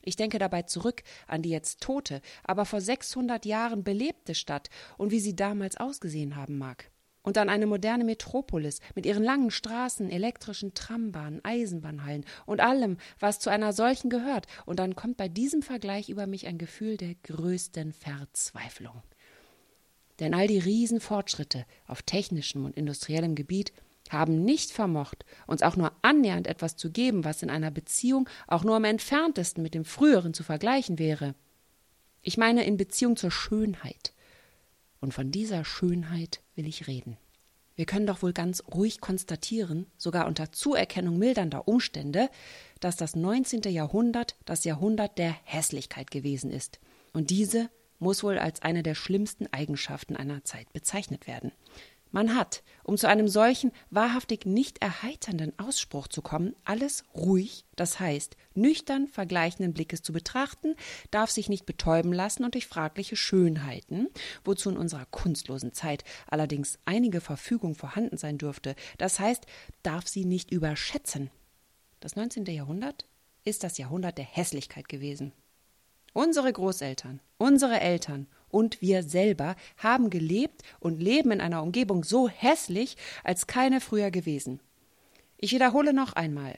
Ich denke dabei zurück an die jetzt tote, aber vor 600 Jahren belebte Stadt und wie sie damals ausgesehen haben mag und an eine moderne Metropolis mit ihren langen Straßen, elektrischen Trambahnen, Eisenbahnhallen und allem, was zu einer solchen gehört, und dann kommt bei diesem Vergleich über mich ein Gefühl der größten Verzweiflung. Denn all die Riesenfortschritte auf technischem und industriellem Gebiet haben nicht vermocht, uns auch nur annähernd etwas zu geben, was in einer Beziehung auch nur am entferntesten mit dem früheren zu vergleichen wäre. Ich meine in Beziehung zur Schönheit, und von dieser Schönheit will ich reden. Wir können doch wohl ganz ruhig konstatieren, sogar unter Zuerkennung mildernder Umstände, dass das 19. Jahrhundert das Jahrhundert der Hässlichkeit gewesen ist. Und diese muss wohl als eine der schlimmsten Eigenschaften einer Zeit bezeichnet werden. Man hat, um zu einem solchen wahrhaftig nicht erheiternden Ausspruch zu kommen, alles ruhig, das heißt nüchtern vergleichenden Blickes zu betrachten, darf sich nicht betäuben lassen und durch fragliche Schönheiten, wozu in unserer kunstlosen Zeit allerdings einige Verfügung vorhanden sein dürfte, das heißt, darf sie nicht überschätzen. Das 19. Jahrhundert ist das Jahrhundert der Hässlichkeit gewesen. Unsere Großeltern, unsere Eltern und wir selber haben gelebt und leben in einer Umgebung so hässlich, als keine früher gewesen. Ich wiederhole noch einmal.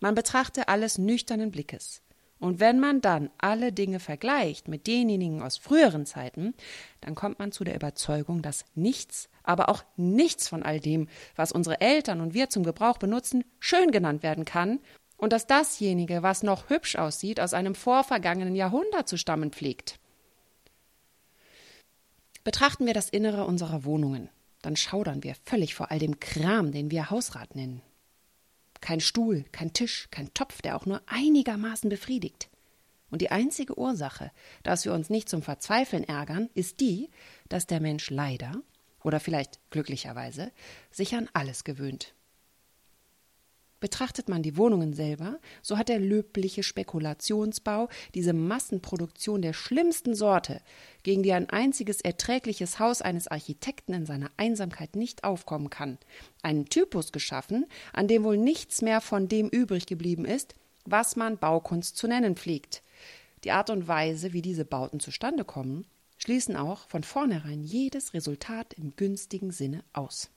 Man betrachte alles nüchternen Blickes. Und wenn man dann alle Dinge vergleicht mit denjenigen aus früheren Zeiten, dann kommt man zu der Überzeugung, dass nichts, aber auch nichts von all dem, was unsere Eltern und wir zum Gebrauch benutzen, schön genannt werden kann und dass dasjenige, was noch hübsch aussieht, aus einem vorvergangenen Jahrhundert zu stammen pflegt. Betrachten wir das Innere unserer Wohnungen, dann schaudern wir völlig vor all dem Kram, den wir Hausrat nennen. Kein Stuhl, kein Tisch, kein Topf, der auch nur einigermaßen befriedigt. Und die einzige Ursache, dass wir uns nicht zum Verzweifeln ärgern, ist die, dass der Mensch leider oder vielleicht glücklicherweise sich an alles gewöhnt. Betrachtet man die Wohnungen selber, so hat der löbliche Spekulationsbau, diese Massenproduktion der schlimmsten Sorte, gegen die ein einziges erträgliches Haus eines Architekten in seiner Einsamkeit nicht aufkommen kann, einen Typus geschaffen, an dem wohl nichts mehr von dem übrig geblieben ist, was man Baukunst zu nennen pflegt. Die Art und Weise, wie diese Bauten zustande kommen, schließen auch von vornherein jedes Resultat im günstigen Sinne aus.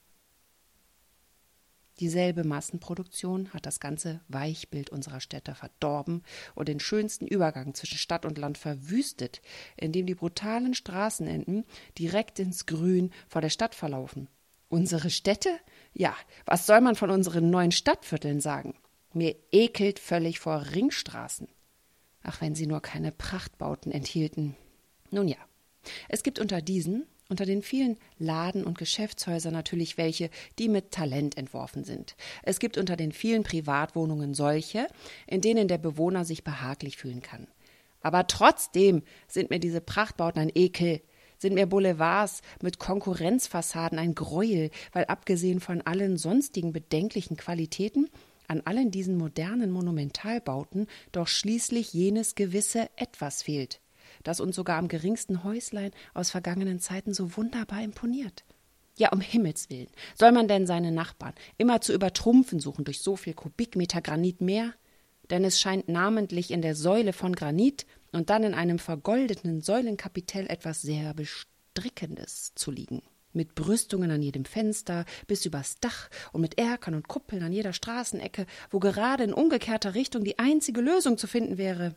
Dieselbe Massenproduktion hat das ganze Weichbild unserer Städte verdorben und den schönsten Übergang zwischen Stadt und Land verwüstet, indem die brutalen Straßenenden direkt ins Grün vor der Stadt verlaufen. Unsere Städte? Ja, was soll man von unseren neuen Stadtvierteln sagen? Mir ekelt völlig vor Ringstraßen. Ach, wenn sie nur keine Prachtbauten enthielten. Nun ja, es gibt unter diesen unter den vielen Laden und Geschäftshäusern natürlich welche, die mit Talent entworfen sind. Es gibt unter den vielen Privatwohnungen solche, in denen der Bewohner sich behaglich fühlen kann. Aber trotzdem sind mir diese Prachtbauten ein Ekel. sind mir Boulevards mit Konkurrenzfassaden ein Gräuel, weil abgesehen von allen sonstigen bedenklichen Qualitäten an allen diesen modernen Monumentalbauten doch schließlich jenes gewisse Etwas fehlt, das uns sogar am geringsten Häuslein aus vergangenen Zeiten so wunderbar imponiert. Ja, um Himmels willen, soll man denn seine Nachbarn immer zu übertrumpfen suchen durch so viel Kubikmeter Granit mehr? Denn es scheint namentlich in der Säule von Granit und dann in einem vergoldeten Säulenkapitell etwas sehr Bestrickendes zu liegen. Mit Brüstungen an jedem Fenster bis übers Dach und mit Erkern und Kuppeln an jeder Straßenecke, wo gerade in umgekehrter Richtung die einzige Lösung zu finden wäre.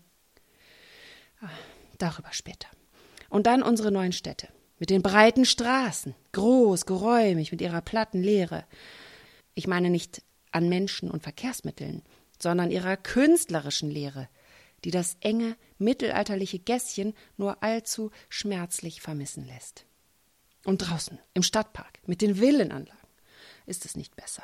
Darüber später. Und dann unsere neuen Städte. Mit den breiten Straßen, groß, geräumig, mit ihrer platten Leere. Ich meine nicht an Menschen und Verkehrsmitteln, sondern ihrer künstlerischen Lehre, die das enge, mittelalterliche Gässchen nur allzu schmerzlich vermissen lässt. Und draußen, im Stadtpark, mit den Villenanlagen, ist es nicht besser.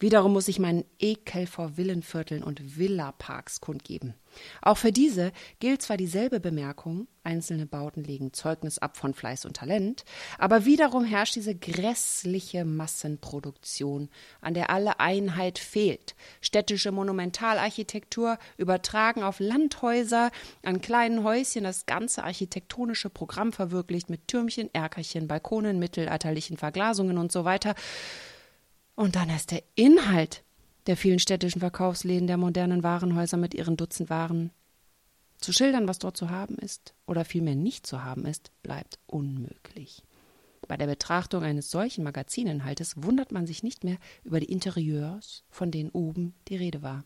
Wiederum muss ich meinen Ekel vor Villenvierteln und Villaparks kundgeben. Auch für diese gilt zwar dieselbe Bemerkung, einzelne Bauten legen Zeugnis ab von Fleiß und Talent, aber wiederum herrscht diese grässliche Massenproduktion, an der alle Einheit fehlt. Städtische Monumentalarchitektur übertragen auf Landhäuser, an kleinen Häuschen das ganze architektonische Programm verwirklicht mit Türmchen, Erkerchen, Balkonen, mittelalterlichen Verglasungen und so weiter. Und dann erst der Inhalt der vielen städtischen Verkaufsläden der modernen Warenhäuser mit ihren Dutzend Waren. Zu schildern, was dort zu haben ist oder vielmehr nicht zu haben ist, bleibt unmöglich. Bei der Betrachtung eines solchen Magazininhaltes wundert man sich nicht mehr über die Interieurs, von denen oben die Rede war.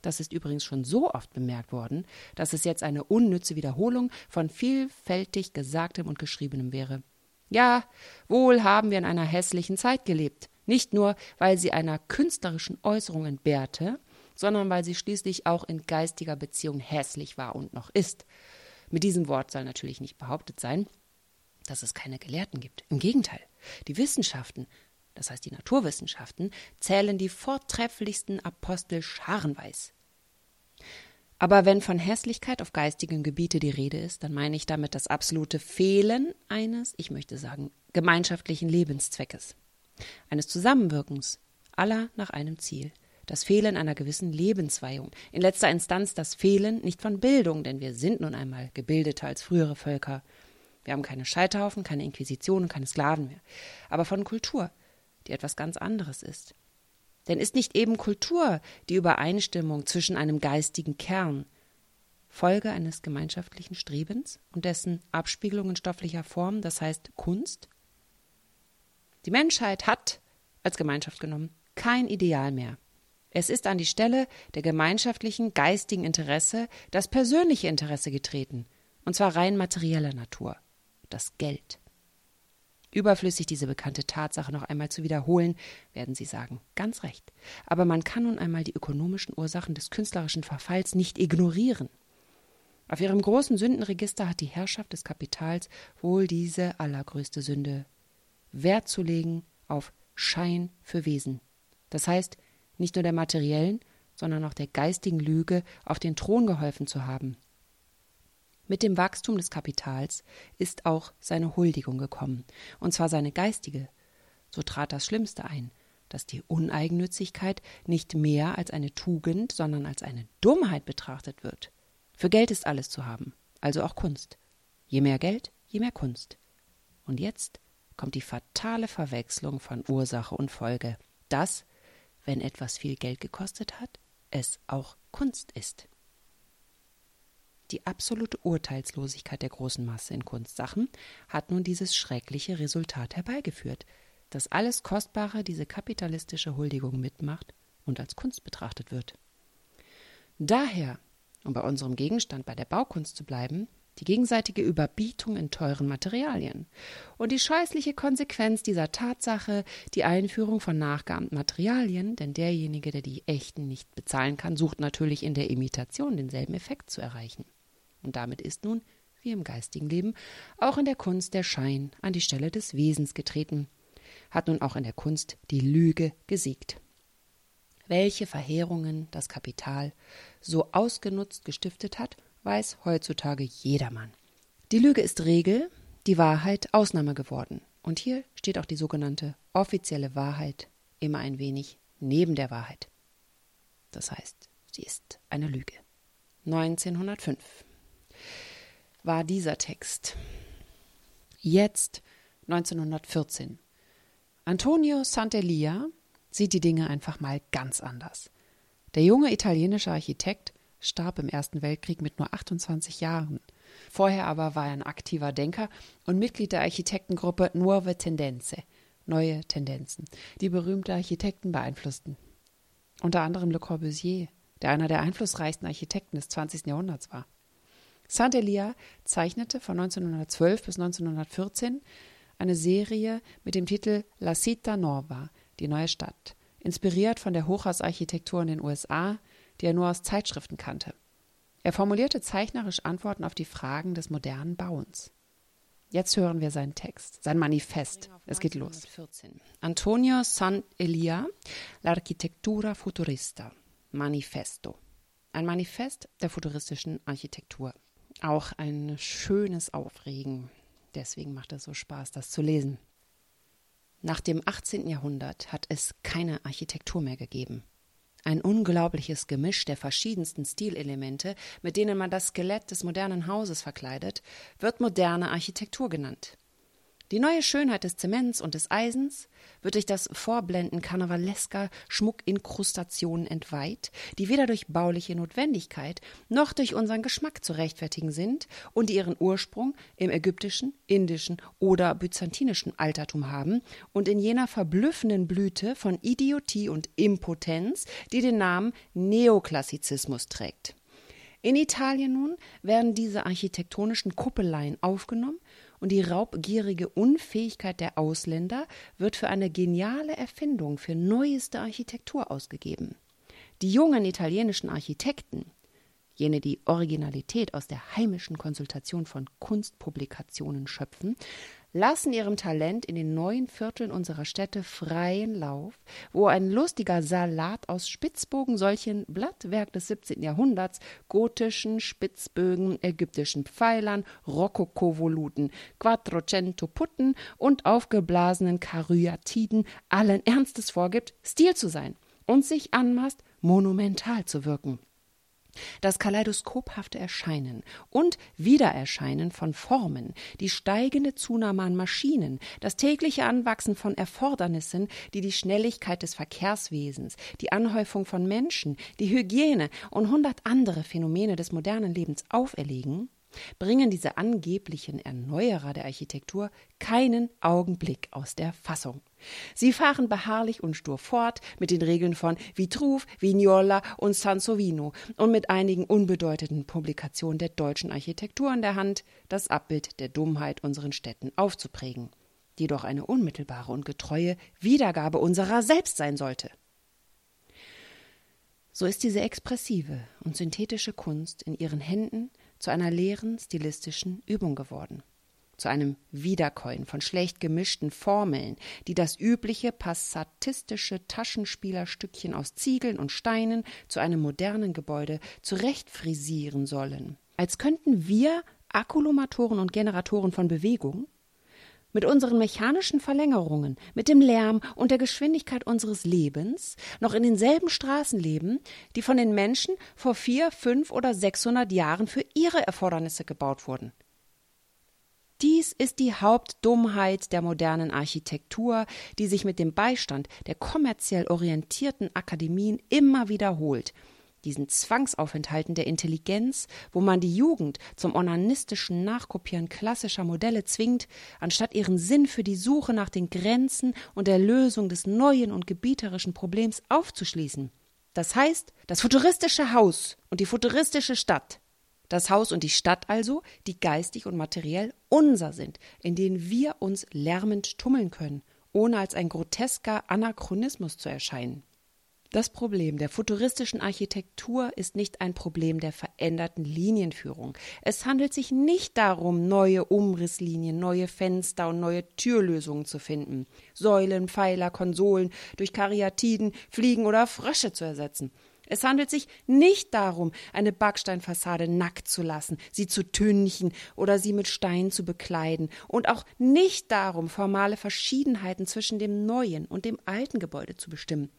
Das ist übrigens schon so oft bemerkt worden, dass es jetzt eine unnütze Wiederholung von vielfältig Gesagtem und Geschriebenem wäre. Ja, wohl haben wir in einer hässlichen Zeit gelebt, nicht nur, weil sie einer künstlerischen Äußerung entbehrte, sondern weil sie schließlich auch in geistiger Beziehung hässlich war und noch ist. Mit diesem Wort soll natürlich nicht behauptet sein, dass es keine Gelehrten gibt. Im Gegenteil, die Wissenschaften, das heißt die Naturwissenschaften, zählen die vortrefflichsten Apostel scharenweis. Aber wenn von Hässlichkeit auf geistigen Gebiete die Rede ist, dann meine ich damit das absolute Fehlen eines, ich möchte sagen, gemeinschaftlichen Lebenszweckes eines Zusammenwirkens aller nach einem Ziel, das Fehlen einer gewissen Lebensweihung, in letzter Instanz das Fehlen nicht von Bildung, denn wir sind nun einmal gebildeter als frühere Völker. Wir haben keine Scheiterhaufen, keine Inquisitionen, keine Sklaven mehr, aber von Kultur, die etwas ganz anderes ist. Denn ist nicht eben Kultur die Übereinstimmung zwischen einem geistigen Kern, Folge eines gemeinschaftlichen Strebens und dessen Abspiegelung in stofflicher Form, das heißt Kunst? Die Menschheit hat, als Gemeinschaft genommen, kein Ideal mehr. Es ist an die Stelle der gemeinschaftlichen geistigen Interesse das persönliche Interesse getreten, und zwar rein materieller Natur, das Geld. Überflüssig diese bekannte Tatsache noch einmal zu wiederholen, werden Sie sagen, ganz recht. Aber man kann nun einmal die ökonomischen Ursachen des künstlerischen Verfalls nicht ignorieren. Auf ihrem großen Sündenregister hat die Herrschaft des Kapitals wohl diese allergrößte Sünde Wert zu legen auf Schein für Wesen. Das heißt, nicht nur der materiellen, sondern auch der geistigen Lüge auf den Thron geholfen zu haben. Mit dem Wachstum des Kapitals ist auch seine Huldigung gekommen, und zwar seine geistige. So trat das Schlimmste ein, dass die Uneigennützigkeit nicht mehr als eine Tugend, sondern als eine Dummheit betrachtet wird. Für Geld ist alles zu haben, also auch Kunst. Je mehr Geld, je mehr Kunst. Und jetzt kommt die fatale Verwechslung von Ursache und Folge, dass, wenn etwas viel Geld gekostet hat, es auch Kunst ist. Die absolute Urteilslosigkeit der großen Masse in Kunstsachen hat nun dieses schreckliche Resultat herbeigeführt, dass alles Kostbare diese kapitalistische Huldigung mitmacht und als Kunst betrachtet wird. Daher, um bei unserem Gegenstand bei der Baukunst zu bleiben, die gegenseitige Überbietung in teuren Materialien und die scheußliche Konsequenz dieser Tatsache die Einführung von nachgeahmten Materialien, denn derjenige, der die echten nicht bezahlen kann, sucht natürlich in der Imitation denselben Effekt zu erreichen. Und damit ist nun, wie im geistigen Leben, auch in der Kunst der Schein an die Stelle des Wesens getreten, hat nun auch in der Kunst die Lüge gesiegt. Welche Verheerungen das Kapital so ausgenutzt gestiftet hat, weiß heutzutage jedermann. Die Lüge ist Regel, die Wahrheit Ausnahme geworden. Und hier steht auch die sogenannte offizielle Wahrheit immer ein wenig neben der Wahrheit. Das heißt, sie ist eine Lüge. 1905 war dieser Text. Jetzt 1914. Antonio Sant'Elia sieht die Dinge einfach mal ganz anders. Der junge italienische Architekt starb im Ersten Weltkrieg mit nur 28 Jahren. Vorher aber war er ein aktiver Denker und Mitglied der Architektengruppe Nuove Tendenze, neue Tendenzen, die berühmte Architekten beeinflussten. Unter anderem Le Corbusier, der einer der einflussreichsten Architekten des 20. Jahrhunderts war. Sant'Elia zeichnete von 1912 bis 1914 eine Serie mit dem Titel La Città Nova, die neue Stadt, inspiriert von der Hochhausarchitektur in den USA, die er nur aus Zeitschriften kannte. Er formulierte zeichnerisch Antworten auf die Fragen des modernen Bauens. Jetzt hören wir seinen Text, sein Manifest. Es geht los. Antonio Sant'Elia, L'Architettura Futurista, Manifesto. Ein Manifest der futuristischen Architektur. Auch ein schönes Aufregen. Deswegen macht es so Spaß, das zu lesen. Nach dem 18. Jahrhundert hat es keine Architektur mehr gegeben. Ein unglaubliches Gemisch der verschiedensten Stilelemente, mit denen man das Skelett des modernen Hauses verkleidet, wird moderne Architektur genannt. Die neue Schönheit des Zements und des Eisens wird durch das Vorblenden karnevalesker Schmuckinkrustationen entweiht, die weder durch bauliche Notwendigkeit noch durch unseren Geschmack zu rechtfertigen sind und die ihren Ursprung im ägyptischen, indischen oder byzantinischen Altertum haben und in jener verblüffenden Blüte von Idiotie und Impotenz, die den Namen Neoklassizismus trägt. In Italien nun werden diese architektonischen Kuppeleien aufgenommen und die raubgierige Unfähigkeit der Ausländer wird für eine geniale Erfindung für neueste Architektur ausgegeben. Die jungen italienischen Architekten, jene die Originalität aus der heimischen Konsultation von Kunstpublikationen schöpfen, lassen ihrem Talent in den neuen Vierteln unserer Städte freien Lauf, wo ein lustiger Salat aus Spitzbogen solchen Blattwerk des 17. Jahrhunderts, gotischen Spitzbögen, ägyptischen Pfeilern, Rokoko-Voluten, Quattrocento Putten und aufgeblasenen Karyatiden allen Ernstes vorgibt, Stil zu sein und sich anmaßt, monumental zu wirken. Das kaleidoskophafte Erscheinen und Wiedererscheinen von Formen, die steigende Zunahme an Maschinen, das tägliche Anwachsen von Erfordernissen, die die Schnelligkeit des Verkehrswesens, die Anhäufung von Menschen, die Hygiene und hundert andere Phänomene des modernen Lebens auferlegen, bringen diese angeblichen Erneuerer der Architektur keinen Augenblick aus der Fassung. Sie fahren beharrlich und stur fort mit den Regeln von Vitruv, Vignola und Sansovino und mit einigen unbedeutenden Publikationen der deutschen Architektur in der Hand, das Abbild der Dummheit unseren Städten aufzuprägen, die doch eine unmittelbare und getreue Wiedergabe unserer selbst sein sollte. So ist diese expressive und synthetische Kunst in ihren Händen zu einer leeren stilistischen Übung geworden, zu einem Wiederkäuen von schlecht gemischten Formeln, die das übliche passatistische Taschenspielerstückchen aus Ziegeln und Steinen zu einem modernen Gebäude zurechtfrisieren sollen. Als könnten wir Akkulomatoren und Generatoren von Bewegung mit unseren mechanischen Verlängerungen, mit dem Lärm und der Geschwindigkeit unseres Lebens noch in denselben Straßen leben, die von den Menschen vor vier, fünf oder sechshundert Jahren für ihre Erfordernisse gebaut wurden. Dies ist die Hauptdummheit der modernen Architektur, die sich mit dem Beistand der kommerziell orientierten Akademien immer wiederholt – diesen Zwangsaufenthalten der Intelligenz, wo man die Jugend zum onanistischen Nachkopieren klassischer Modelle zwingt, anstatt ihren Sinn für die Suche nach den Grenzen und der Lösung des neuen und gebieterischen Problems aufzuschließen. Das heißt, das futuristische Haus und die futuristische Stadt. Das Haus und die Stadt also, die geistig und materiell unser sind, in denen wir uns lärmend tummeln können, ohne als ein grotesker Anachronismus zu erscheinen. Das Problem der futuristischen Architektur ist nicht ein Problem der veränderten Linienführung. Es handelt sich nicht darum, neue Umrisslinien, neue Fenster und neue Türlösungen zu finden, Säulen, Pfeiler, Konsolen durch Karyatiden, Fliegen oder Frösche zu ersetzen. Es handelt sich nicht darum, eine Backsteinfassade nackt zu lassen, sie zu tünchen oder sie mit Stein zu bekleiden und auch nicht darum, formale Verschiedenheiten zwischen dem neuen und dem alten Gebäude zu bestimmen.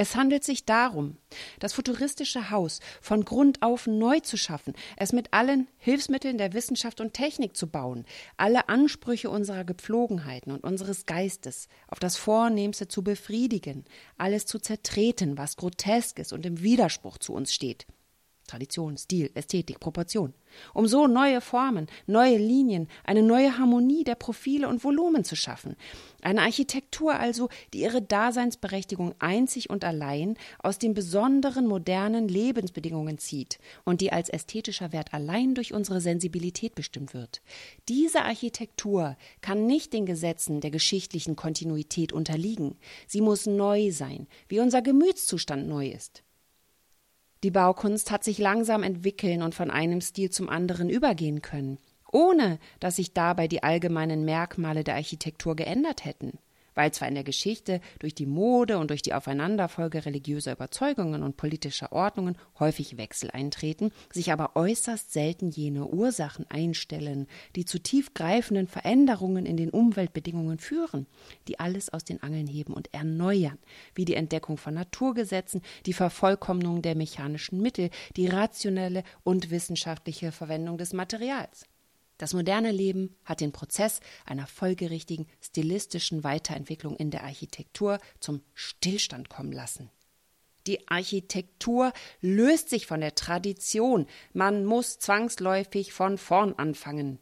Es handelt sich darum, das futuristische Haus von Grund auf neu zu schaffen, es mit allen Hilfsmitteln der Wissenschaft und Technik zu bauen, alle Ansprüche unserer Gepflogenheiten und unseres Geistes auf das Vornehmste zu befriedigen, alles zu zertreten, was grotesk ist und im Widerspruch zu uns steht. Tradition, Stil, Ästhetik, Proportion, um so neue Formen, neue Linien, eine neue Harmonie der Profile und Volumen zu schaffen. Eine Architektur also, die ihre Daseinsberechtigung einzig und allein aus den besonderen modernen Lebensbedingungen zieht und die als ästhetischer Wert allein durch unsere Sensibilität bestimmt wird. Diese Architektur kann nicht den Gesetzen der geschichtlichen Kontinuität unterliegen. Sie muss neu sein, wie unser Gemütszustand neu ist. Die Baukunst hat sich langsam entwickeln und von einem Stil zum anderen übergehen können, ohne dass sich dabei die allgemeinen Merkmale der Architektur geändert hätten weil zwar in der Geschichte durch die Mode und durch die Aufeinanderfolge religiöser Überzeugungen und politischer Ordnungen häufig Wechsel eintreten, sich aber äußerst selten jene Ursachen einstellen, die zu tiefgreifenden Veränderungen in den Umweltbedingungen führen, die alles aus den Angeln heben und erneuern, wie die Entdeckung von Naturgesetzen, die Vervollkommnung der mechanischen Mittel, die rationelle und wissenschaftliche Verwendung des Materials. Das moderne Leben hat den Prozess einer folgerichtigen stilistischen Weiterentwicklung in der Architektur zum Stillstand kommen lassen. Die Architektur löst sich von der Tradition, man muss zwangsläufig von vorn anfangen.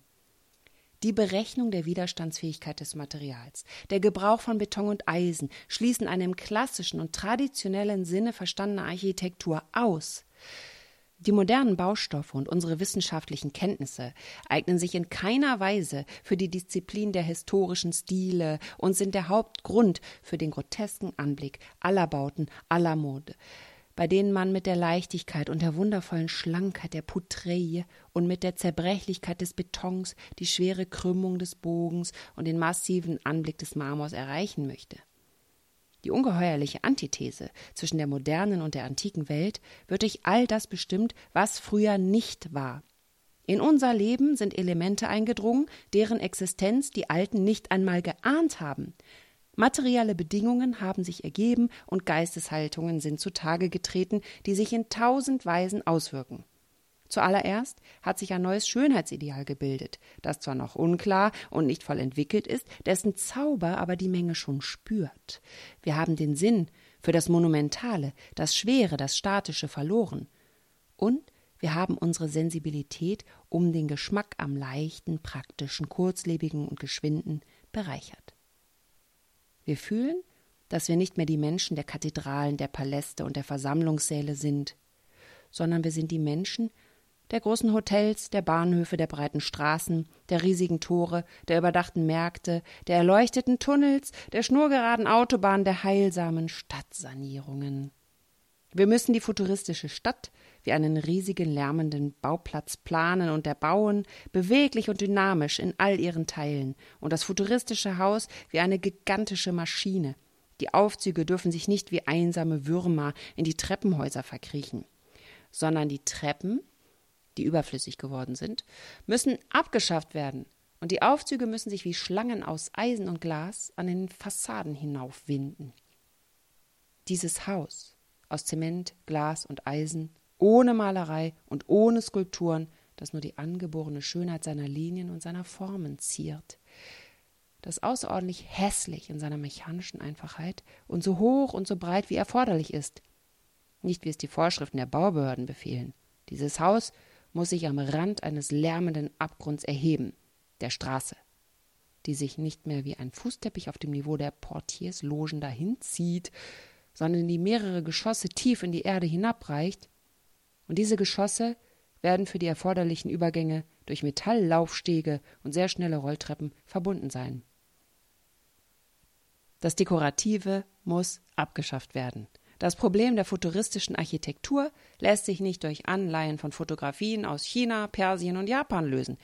Die Berechnung der Widerstandsfähigkeit des Materials, der Gebrauch von Beton und Eisen schließen eine im klassischen und traditionellen Sinne verstandene Architektur aus. Die modernen Baustoffe und unsere wissenschaftlichen Kenntnisse eignen sich in keiner Weise für die Disziplin der historischen Stile und sind der Hauptgrund für den grotesken Anblick aller Bauten aller Mode, bei denen man mit der Leichtigkeit und der wundervollen Schlankheit der Poutreille und mit der Zerbrechlichkeit des Betons die schwere Krümmung des Bogens und den massiven Anblick des Marmors erreichen möchte. Die ungeheuerliche Antithese zwischen der modernen und der antiken Welt wird durch all das bestimmt, was früher nicht war. In unser Leben sind Elemente eingedrungen, deren Existenz die Alten nicht einmal geahnt haben. Materielle Bedingungen haben sich ergeben und Geisteshaltungen sind zutage getreten, die sich in tausend Weisen auswirken. Zuallererst hat sich ein neues Schönheitsideal gebildet, das zwar noch unklar und nicht voll entwickelt ist, dessen Zauber aber die Menge schon spürt. Wir haben den Sinn für das Monumentale, das Schwere, das Statische verloren. Und wir haben unsere Sensibilität um den Geschmack am leichten, praktischen, kurzlebigen und geschwinden bereichert. Wir fühlen, dass wir nicht mehr die Menschen der Kathedralen, der Paläste und der Versammlungssäle sind, sondern wir sind die Menschen, der großen Hotels, der Bahnhöfe, der breiten Straßen, der riesigen Tore, der überdachten Märkte, der erleuchteten Tunnels, der schnurgeraden Autobahn, der heilsamen Stadtsanierungen. Wir müssen die futuristische Stadt wie einen riesigen lärmenden Bauplatz planen und erbauen, beweglich und dynamisch in all ihren Teilen, und das futuristische Haus wie eine gigantische Maschine. Die Aufzüge dürfen sich nicht wie einsame Würmer in die Treppenhäuser verkriechen, sondern die Treppen die überflüssig geworden sind, müssen abgeschafft werden, und die Aufzüge müssen sich wie Schlangen aus Eisen und Glas an den Fassaden hinaufwinden. Dieses Haus aus Zement, Glas und Eisen, ohne Malerei und ohne Skulpturen, das nur die angeborene Schönheit seiner Linien und seiner Formen ziert, das außerordentlich hässlich in seiner mechanischen Einfachheit und so hoch und so breit wie erforderlich ist, nicht wie es die Vorschriften der Baubehörden befehlen. Dieses Haus muss sich am Rand eines lärmenden Abgrunds erheben, der Straße, die sich nicht mehr wie ein Fußteppich auf dem Niveau der Portierslogen dahinzieht, sondern die mehrere Geschosse tief in die Erde hinabreicht, und diese Geschosse werden für die erforderlichen Übergänge durch Metalllaufstege und sehr schnelle Rolltreppen verbunden sein. Das Dekorative muss abgeschafft werden. Das Problem der futuristischen Architektur lässt sich nicht durch Anleihen von Fotografien aus China, Persien und Japan lösen,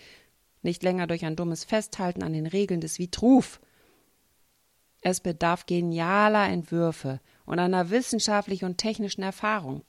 nicht länger durch ein dummes Festhalten an den Regeln des Vitruv. Es bedarf genialer Entwürfe und einer wissenschaftlichen und technischen Erfahrung.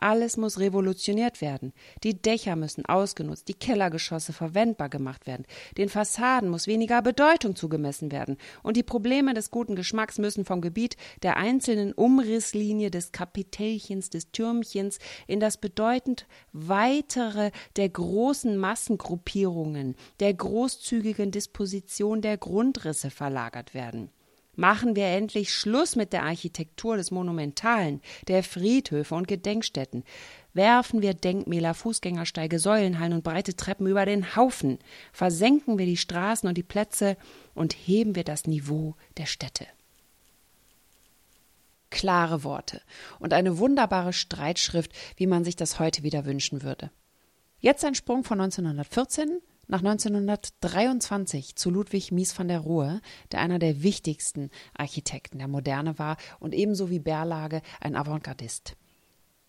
Alles muss revolutioniert werden. Die Dächer müssen ausgenutzt, die Kellergeschosse verwendbar gemacht werden. Den Fassaden muss weniger Bedeutung zugemessen werden. Und die Probleme des guten Geschmacks müssen vom Gebiet der einzelnen Umrisslinie des Kapitellchens, des Türmchens in das bedeutend weitere der großen Massengruppierungen, der großzügigen Disposition der Grundrisse verlagert werden. Machen wir endlich Schluss mit der Architektur des Monumentalen, der Friedhöfe und Gedenkstätten. Werfen wir Denkmäler, Fußgängersteige, Säulenhallen und breite Treppen über den Haufen. Versenken wir die Straßen und die Plätze und heben wir das Niveau der Städte. Klare Worte und eine wunderbare Streitschrift, wie man sich das heute wieder wünschen würde. Jetzt ein Sprung von 1914 nach 1923 zu Ludwig Mies van der Rohe, der einer der wichtigsten Architekten der Moderne war und ebenso wie Berlage ein Avantgardist.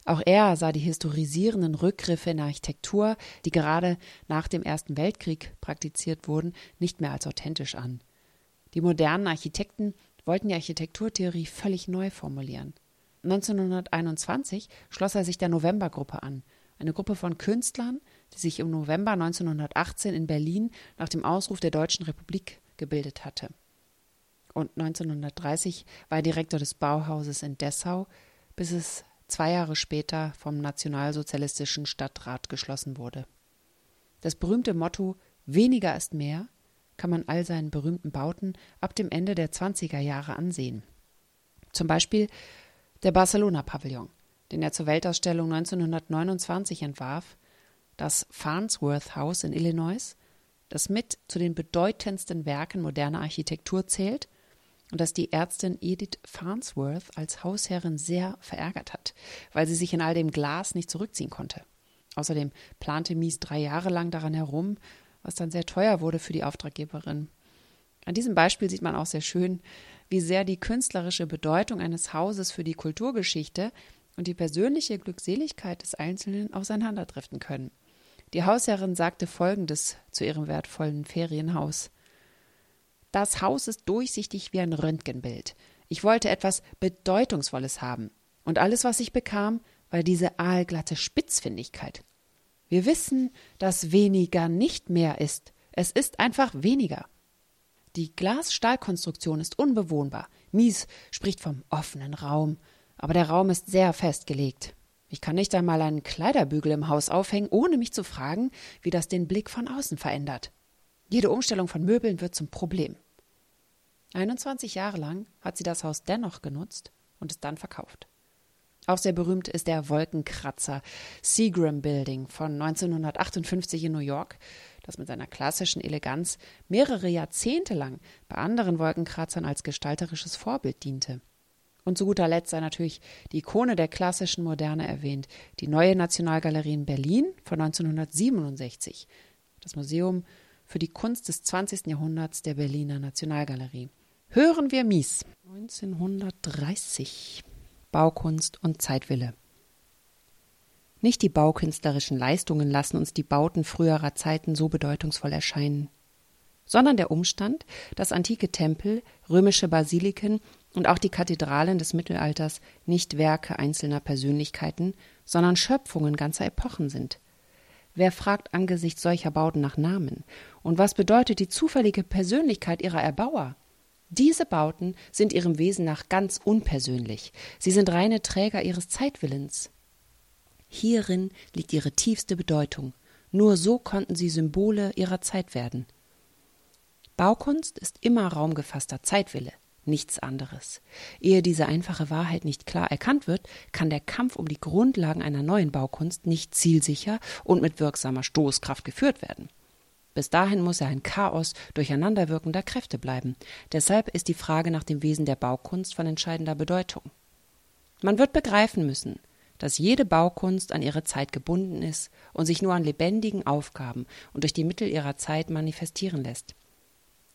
Auch er sah die historisierenden Rückgriffe in Architektur, die gerade nach dem Ersten Weltkrieg praktiziert wurden, nicht mehr als authentisch an. Die modernen Architekten wollten die Architekturtheorie völlig neu formulieren. 1921 schloss er sich der Novembergruppe an, eine Gruppe von Künstlern, die sich im November 1918 in Berlin nach dem Ausruf der Deutschen Republik gebildet hatte. Und 1930 war er Direktor des Bauhauses in Dessau, bis es zwei Jahre später vom nationalsozialistischen Stadtrat geschlossen wurde. Das berühmte Motto Weniger ist mehr kann man all seinen berühmten Bauten ab dem Ende der 20er Jahre ansehen. Zum Beispiel der Barcelona-Pavillon, den er zur Weltausstellung 1929 entwarf, das Farnsworth House in Illinois, das mit zu den bedeutendsten Werken moderner Architektur zählt und das die Ärztin Edith Farnsworth als Hausherrin sehr verärgert hat, weil sie sich in all dem Glas nicht zurückziehen konnte. Außerdem plante Mies drei Jahre lang daran herum, was dann sehr teuer wurde für die Auftraggeberin. An diesem Beispiel sieht man auch sehr schön, wie sehr die künstlerische Bedeutung eines Hauses für die Kulturgeschichte und die persönliche Glückseligkeit des Einzelnen auseinanderdriften können. Die Hausherrin sagte Folgendes zu ihrem wertvollen Ferienhaus. Das Haus ist durchsichtig wie ein Röntgenbild. Ich wollte etwas Bedeutungsvolles haben. Und alles, was ich bekam, war diese aalglatte Spitzfindigkeit. Wir wissen, dass weniger nicht mehr ist. Es ist einfach weniger. Die Glas-Stahlkonstruktion ist unbewohnbar. Mies spricht vom offenen Raum, aber der Raum ist sehr festgelegt. Ich kann nicht einmal einen Kleiderbügel im Haus aufhängen, ohne mich zu fragen, wie das den Blick von außen verändert. Jede Umstellung von Möbeln wird zum Problem. 21 Jahre lang hat sie das Haus dennoch genutzt und es dann verkauft. Auch sehr berühmt ist der Wolkenkratzer Seagram Building von 1958 in New York, das mit seiner klassischen Eleganz mehrere Jahrzehnte lang bei anderen Wolkenkratzern als gestalterisches Vorbild diente. Und zu guter Letzt sei natürlich die Ikone der klassischen Moderne erwähnt, die neue Nationalgalerie in Berlin von 1967, das Museum für die Kunst des 20. Jahrhunderts der Berliner Nationalgalerie. Hören wir Mies. 1930. Baukunst und Zeitwille. Nicht die baukünstlerischen Leistungen lassen uns die Bauten früherer Zeiten so bedeutungsvoll erscheinen, sondern der Umstand, dass antike Tempel, römische Basiliken und auch die Kathedralen des Mittelalters nicht Werke einzelner Persönlichkeiten, sondern Schöpfungen ganzer Epochen sind. Wer fragt angesichts solcher Bauten nach Namen? Und was bedeutet die zufällige Persönlichkeit ihrer Erbauer? Diese Bauten sind ihrem Wesen nach ganz unpersönlich. Sie sind reine Träger ihres Zeitwillens. Hierin liegt ihre tiefste Bedeutung. Nur so konnten sie Symbole ihrer Zeit werden. Baukunst ist immer raumgefasster Zeitwille nichts anderes. Ehe diese einfache Wahrheit nicht klar erkannt wird, kann der Kampf um die Grundlagen einer neuen Baukunst nicht zielsicher und mit wirksamer Stoßkraft geführt werden. Bis dahin muss er ein Chaos durcheinanderwirkender Kräfte bleiben. Deshalb ist die Frage nach dem Wesen der Baukunst von entscheidender Bedeutung. Man wird begreifen müssen, dass jede Baukunst an ihre Zeit gebunden ist und sich nur an lebendigen Aufgaben und durch die Mittel ihrer Zeit manifestieren lässt.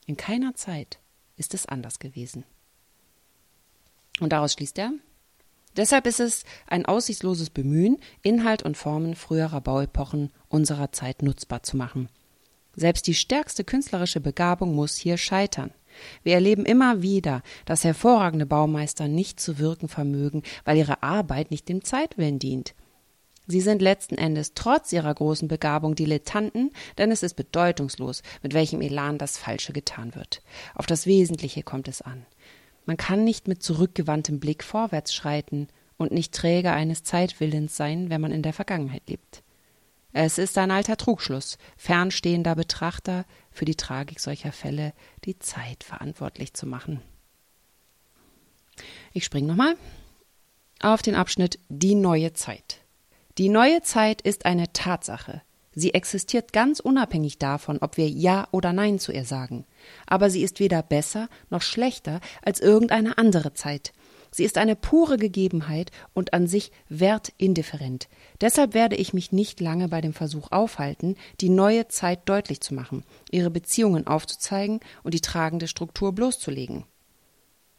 In keiner Zeit ist es anders gewesen. Und daraus schließt er, Deshalb ist es ein aussichtsloses Bemühen, Inhalt und Formen früherer Bauepochen unserer Zeit nutzbar zu machen. Selbst die stärkste künstlerische Begabung muss hier scheitern. Wir erleben immer wieder, dass hervorragende Baumeister nicht zu wirken vermögen, weil ihre Arbeit nicht dem Zeitwillen dient. Sie sind letzten Endes trotz ihrer großen Begabung Dilettanten, denn es ist bedeutungslos, mit welchem Elan das Falsche getan wird. Auf das Wesentliche kommt es an. Man kann nicht mit zurückgewandtem Blick vorwärts schreiten und nicht Träger eines Zeitwillens sein, wenn man in der Vergangenheit lebt. Es ist ein alter Trugschluss, fernstehender Betrachter für die Tragik solcher Fälle, die Zeit verantwortlich zu machen. Ich springe nochmal auf den Abschnitt Die neue Zeit. Die neue Zeit ist eine Tatsache. Sie existiert ganz unabhängig davon, ob wir Ja oder Nein zu ihr sagen. Aber sie ist weder besser noch schlechter als irgendeine andere Zeit. Sie ist eine pure Gegebenheit und an sich wertindifferent. Deshalb werde ich mich nicht lange bei dem Versuch aufhalten, die neue Zeit deutlich zu machen, ihre Beziehungen aufzuzeigen und die tragende Struktur bloßzulegen.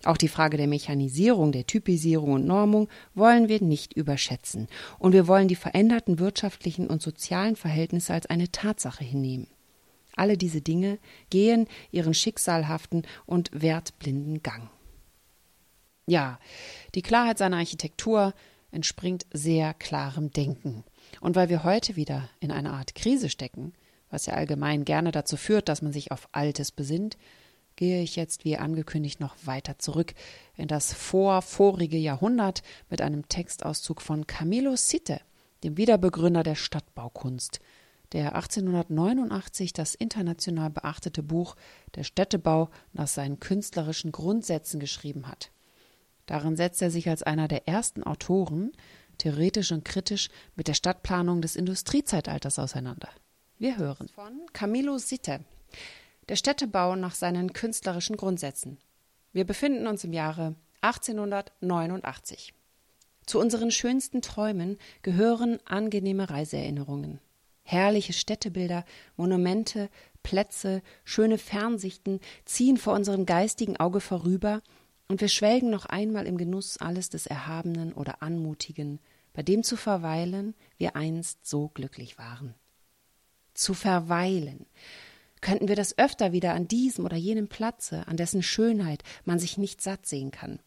Auch die Frage der Mechanisierung, der Typisierung und Normung wollen wir nicht überschätzen. Und wir wollen die veränderten wirtschaftlichen und sozialen Verhältnisse als eine Tatsache hinnehmen. Alle diese Dinge gehen ihren schicksalhaften und wertblinden Gang. Ja, die Klarheit seiner Architektur entspringt sehr klarem Denken. Und weil wir heute wieder in einer Art Krise stecken, was ja allgemein gerne dazu führt, dass man sich auf Altes besinnt, gehe ich jetzt wie angekündigt noch weiter zurück in das vorvorige Jahrhundert mit einem Textauszug von Camillo Sitte, dem Wiederbegründer der Stadtbaukunst, der 1889 das international beachtete Buch Der Städtebau nach seinen künstlerischen Grundsätzen geschrieben hat. Darin setzt er sich als einer der ersten Autoren theoretisch und kritisch mit der Stadtplanung des Industriezeitalters auseinander. Wir hören von Camillo Sitte der Städtebau nach seinen künstlerischen Grundsätzen. Wir befinden uns im Jahre 1889. Zu unseren schönsten Träumen gehören angenehme Reiseerinnerungen. Herrliche Städtebilder, Monumente, Plätze, schöne Fernsichten ziehen vor unserem geistigen Auge vorüber, und wir schwelgen noch einmal im Genuss alles des Erhabenen oder Anmutigen, bei dem zu verweilen wir einst so glücklich waren. Zu verweilen, könnten wir das öfter wieder an diesem oder jenem Platze, an dessen Schönheit man sich nicht satt sehen kann.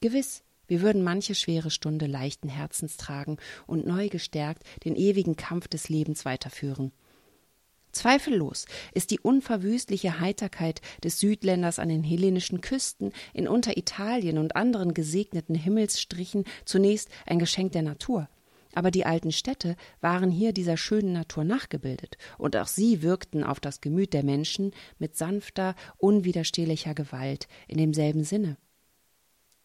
Gewiss, wir würden manche schwere Stunde leichten Herzens tragen und neu gestärkt den ewigen Kampf des Lebens weiterführen. Zweifellos ist die unverwüstliche Heiterkeit des Südländers an den hellenischen Küsten, in Unteritalien und anderen gesegneten Himmelsstrichen zunächst ein Geschenk der Natur. Aber die alten Städte waren hier dieser schönen Natur nachgebildet, und auch sie wirkten auf das Gemüt der Menschen mit sanfter, unwiderstehlicher Gewalt in demselben Sinne.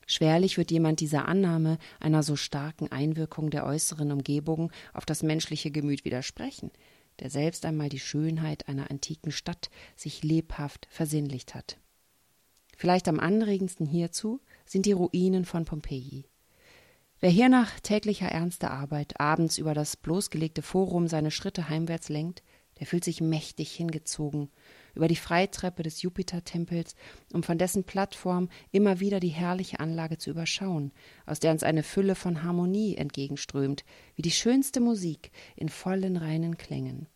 Schwerlich wird jemand dieser Annahme einer so starken Einwirkung der äußeren Umgebung auf das menschliche Gemüt widersprechen, der selbst einmal die Schönheit einer antiken Stadt sich lebhaft versinnlicht hat. Vielleicht am anregendsten hierzu sind die Ruinen von Pompeji. Wer hier nach täglicher ernster Arbeit abends über das bloßgelegte Forum seine Schritte heimwärts lenkt, der fühlt sich mächtig hingezogen über die Freitreppe des Jupitertempels, um von dessen Plattform immer wieder die herrliche Anlage zu überschauen, aus der uns eine Fülle von Harmonie entgegenströmt, wie die schönste Musik in vollen reinen Klängen.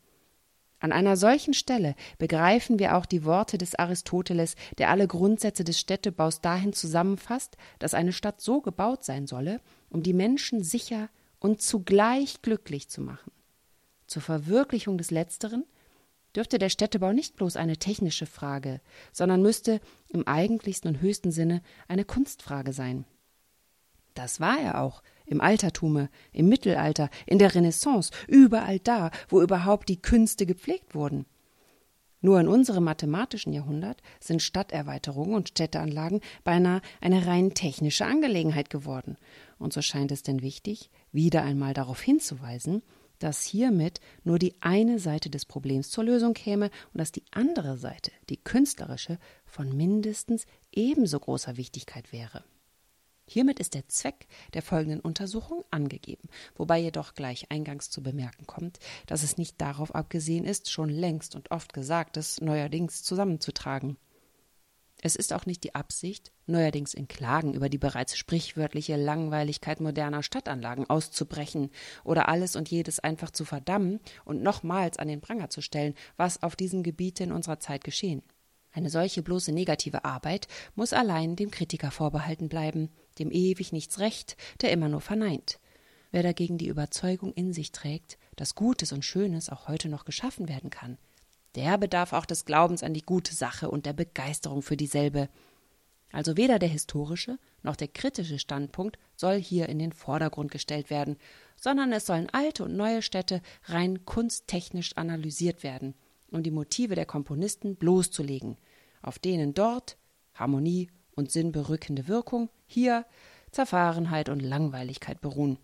An einer solchen Stelle begreifen wir auch die Worte des Aristoteles, der alle Grundsätze des Städtebaus dahin zusammenfasst, dass eine Stadt so gebaut sein solle, um die Menschen sicher und zugleich glücklich zu machen. Zur Verwirklichung des Letzteren dürfte der Städtebau nicht bloß eine technische Frage, sondern müsste im eigentlichsten und höchsten Sinne eine Kunstfrage sein. Das war er auch, im Altertume, im Mittelalter, in der Renaissance, überall da, wo überhaupt die Künste gepflegt wurden. Nur in unserem mathematischen Jahrhundert sind Stadterweiterungen und Städteanlagen beinahe eine rein technische Angelegenheit geworden. Und so scheint es denn wichtig, wieder einmal darauf hinzuweisen, dass hiermit nur die eine Seite des Problems zur Lösung käme und dass die andere Seite, die künstlerische, von mindestens ebenso großer Wichtigkeit wäre. Hiermit ist der Zweck der folgenden Untersuchung angegeben, wobei jedoch gleich eingangs zu bemerken kommt, dass es nicht darauf abgesehen ist, schon längst und oft Gesagtes neuerdings zusammenzutragen. Es ist auch nicht die Absicht, neuerdings in Klagen über die bereits sprichwörtliche Langweiligkeit moderner Stadtanlagen auszubrechen oder alles und jedes einfach zu verdammen und nochmals an den Pranger zu stellen, was auf diesem Gebiete in unserer Zeit geschehen. Eine solche bloße negative Arbeit muss allein dem Kritiker vorbehalten bleiben, dem ewig nichts recht, der immer nur verneint. Wer dagegen die Überzeugung in sich trägt, dass Gutes und Schönes auch heute noch geschaffen werden kann, der bedarf auch des Glaubens an die gute Sache und der Begeisterung für dieselbe. Also weder der historische noch der kritische Standpunkt soll hier in den Vordergrund gestellt werden, sondern es sollen alte und neue Städte rein kunsttechnisch analysiert werden, um die Motive der Komponisten bloßzulegen, auf denen dort Harmonie und sinnberückende Wirkung, hier Zerfahrenheit und Langweiligkeit beruhen.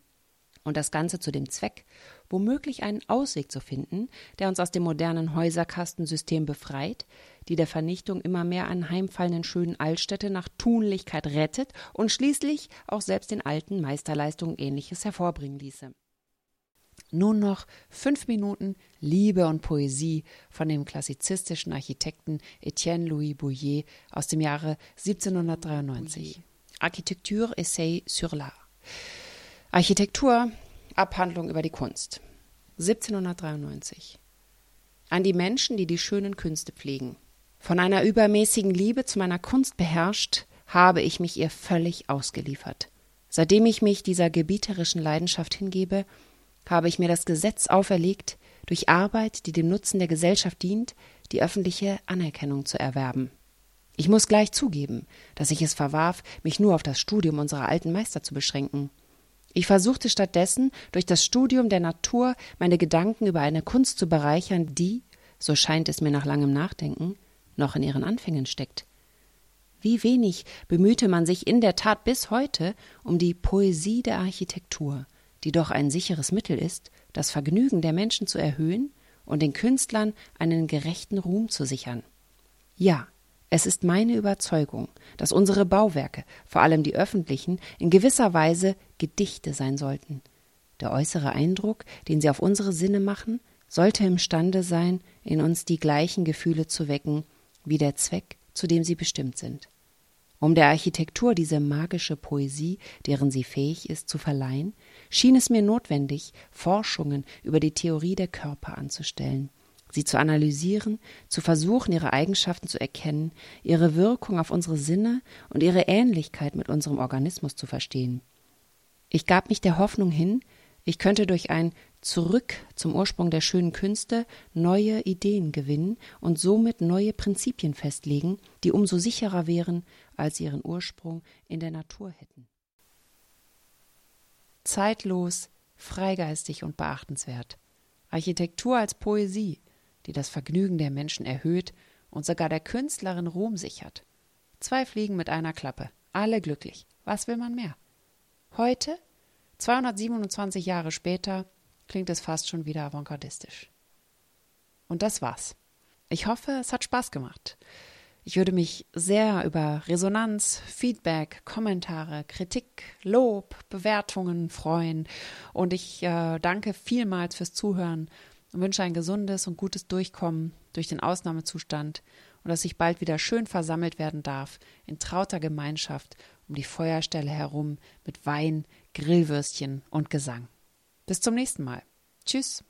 Und das Ganze zu dem Zweck, womöglich einen Ausweg zu finden, der uns aus dem modernen Häuserkastensystem befreit, die der Vernichtung immer mehr anheimfallenden schönen Altstädte nach Tunlichkeit rettet und schließlich auch selbst den alten Meisterleistungen ähnliches hervorbringen ließe. Nun noch fünf Minuten Liebe und Poesie von dem klassizistischen Architekten Etienne Louis Bouillet aus dem Jahre 1793. Architecture Essay sur l'art. Architektur, Abhandlung über die Kunst. 1793. An die Menschen, die die schönen Künste pflegen. Von einer übermäßigen Liebe zu meiner Kunst beherrscht, habe ich mich ihr völlig ausgeliefert. Seitdem ich mich dieser gebieterischen Leidenschaft hingebe, habe ich mir das Gesetz auferlegt, durch Arbeit, die dem Nutzen der Gesellschaft dient, die öffentliche Anerkennung zu erwerben. Ich muss gleich zugeben, dass ich es verwarf, mich nur auf das Studium unserer alten Meister zu beschränken. Ich versuchte stattdessen, durch das Studium der Natur meine Gedanken über eine Kunst zu bereichern, die, so scheint es mir nach langem Nachdenken, noch in ihren Anfängen steckt. Wie wenig bemühte man sich in der Tat bis heute um die Poesie der Architektur, die doch ein sicheres Mittel ist, das Vergnügen der Menschen zu erhöhen und den Künstlern einen gerechten Ruhm zu sichern. Ja, es ist meine Überzeugung, dass unsere Bauwerke, vor allem die öffentlichen, in gewisser Weise Gedichte sein sollten. Der äußere Eindruck, den sie auf unsere Sinne machen, sollte imstande sein, in uns die gleichen Gefühle zu wecken, wie der Zweck, zu dem sie bestimmt sind. Um der Architektur diese magische Poesie, deren sie fähig ist, zu verleihen, schien es mir notwendig, Forschungen über die Theorie der Körper anzustellen, sie zu analysieren, zu versuchen, ihre Eigenschaften zu erkennen, ihre Wirkung auf unsere Sinne und ihre Ähnlichkeit mit unserem Organismus zu verstehen. Ich gab mich der Hoffnung hin, ich könnte durch ein Zurück zum Ursprung der schönen Künste neue Ideen gewinnen und somit neue Prinzipien festlegen, die umso sicherer wären, als sie ihren Ursprung in der Natur hätten. Zeitlos, freigeistig und beachtenswert. Architektur als Poesie, die das Vergnügen der Menschen erhöht und sogar der Künstlerin Ruhm sichert. Zwei Fliegen mit einer Klappe, alle glücklich. Was will man mehr? Heute, 227 Jahre später, klingt es fast schon wieder avantgardistisch. Und das war's. Ich hoffe, es hat Spaß gemacht. Ich würde mich sehr über Resonanz, Feedback, Kommentare, Kritik, Lob, Bewertungen freuen. Und ich äh, danke vielmals fürs Zuhören und wünsche ein gesundes und gutes Durchkommen durch den Ausnahmezustand und dass ich bald wieder schön versammelt werden darf in trauter Gemeinschaft um die Feuerstelle herum mit Wein, Grillwürstchen und Gesang. Bis zum nächsten Mal. Tschüss.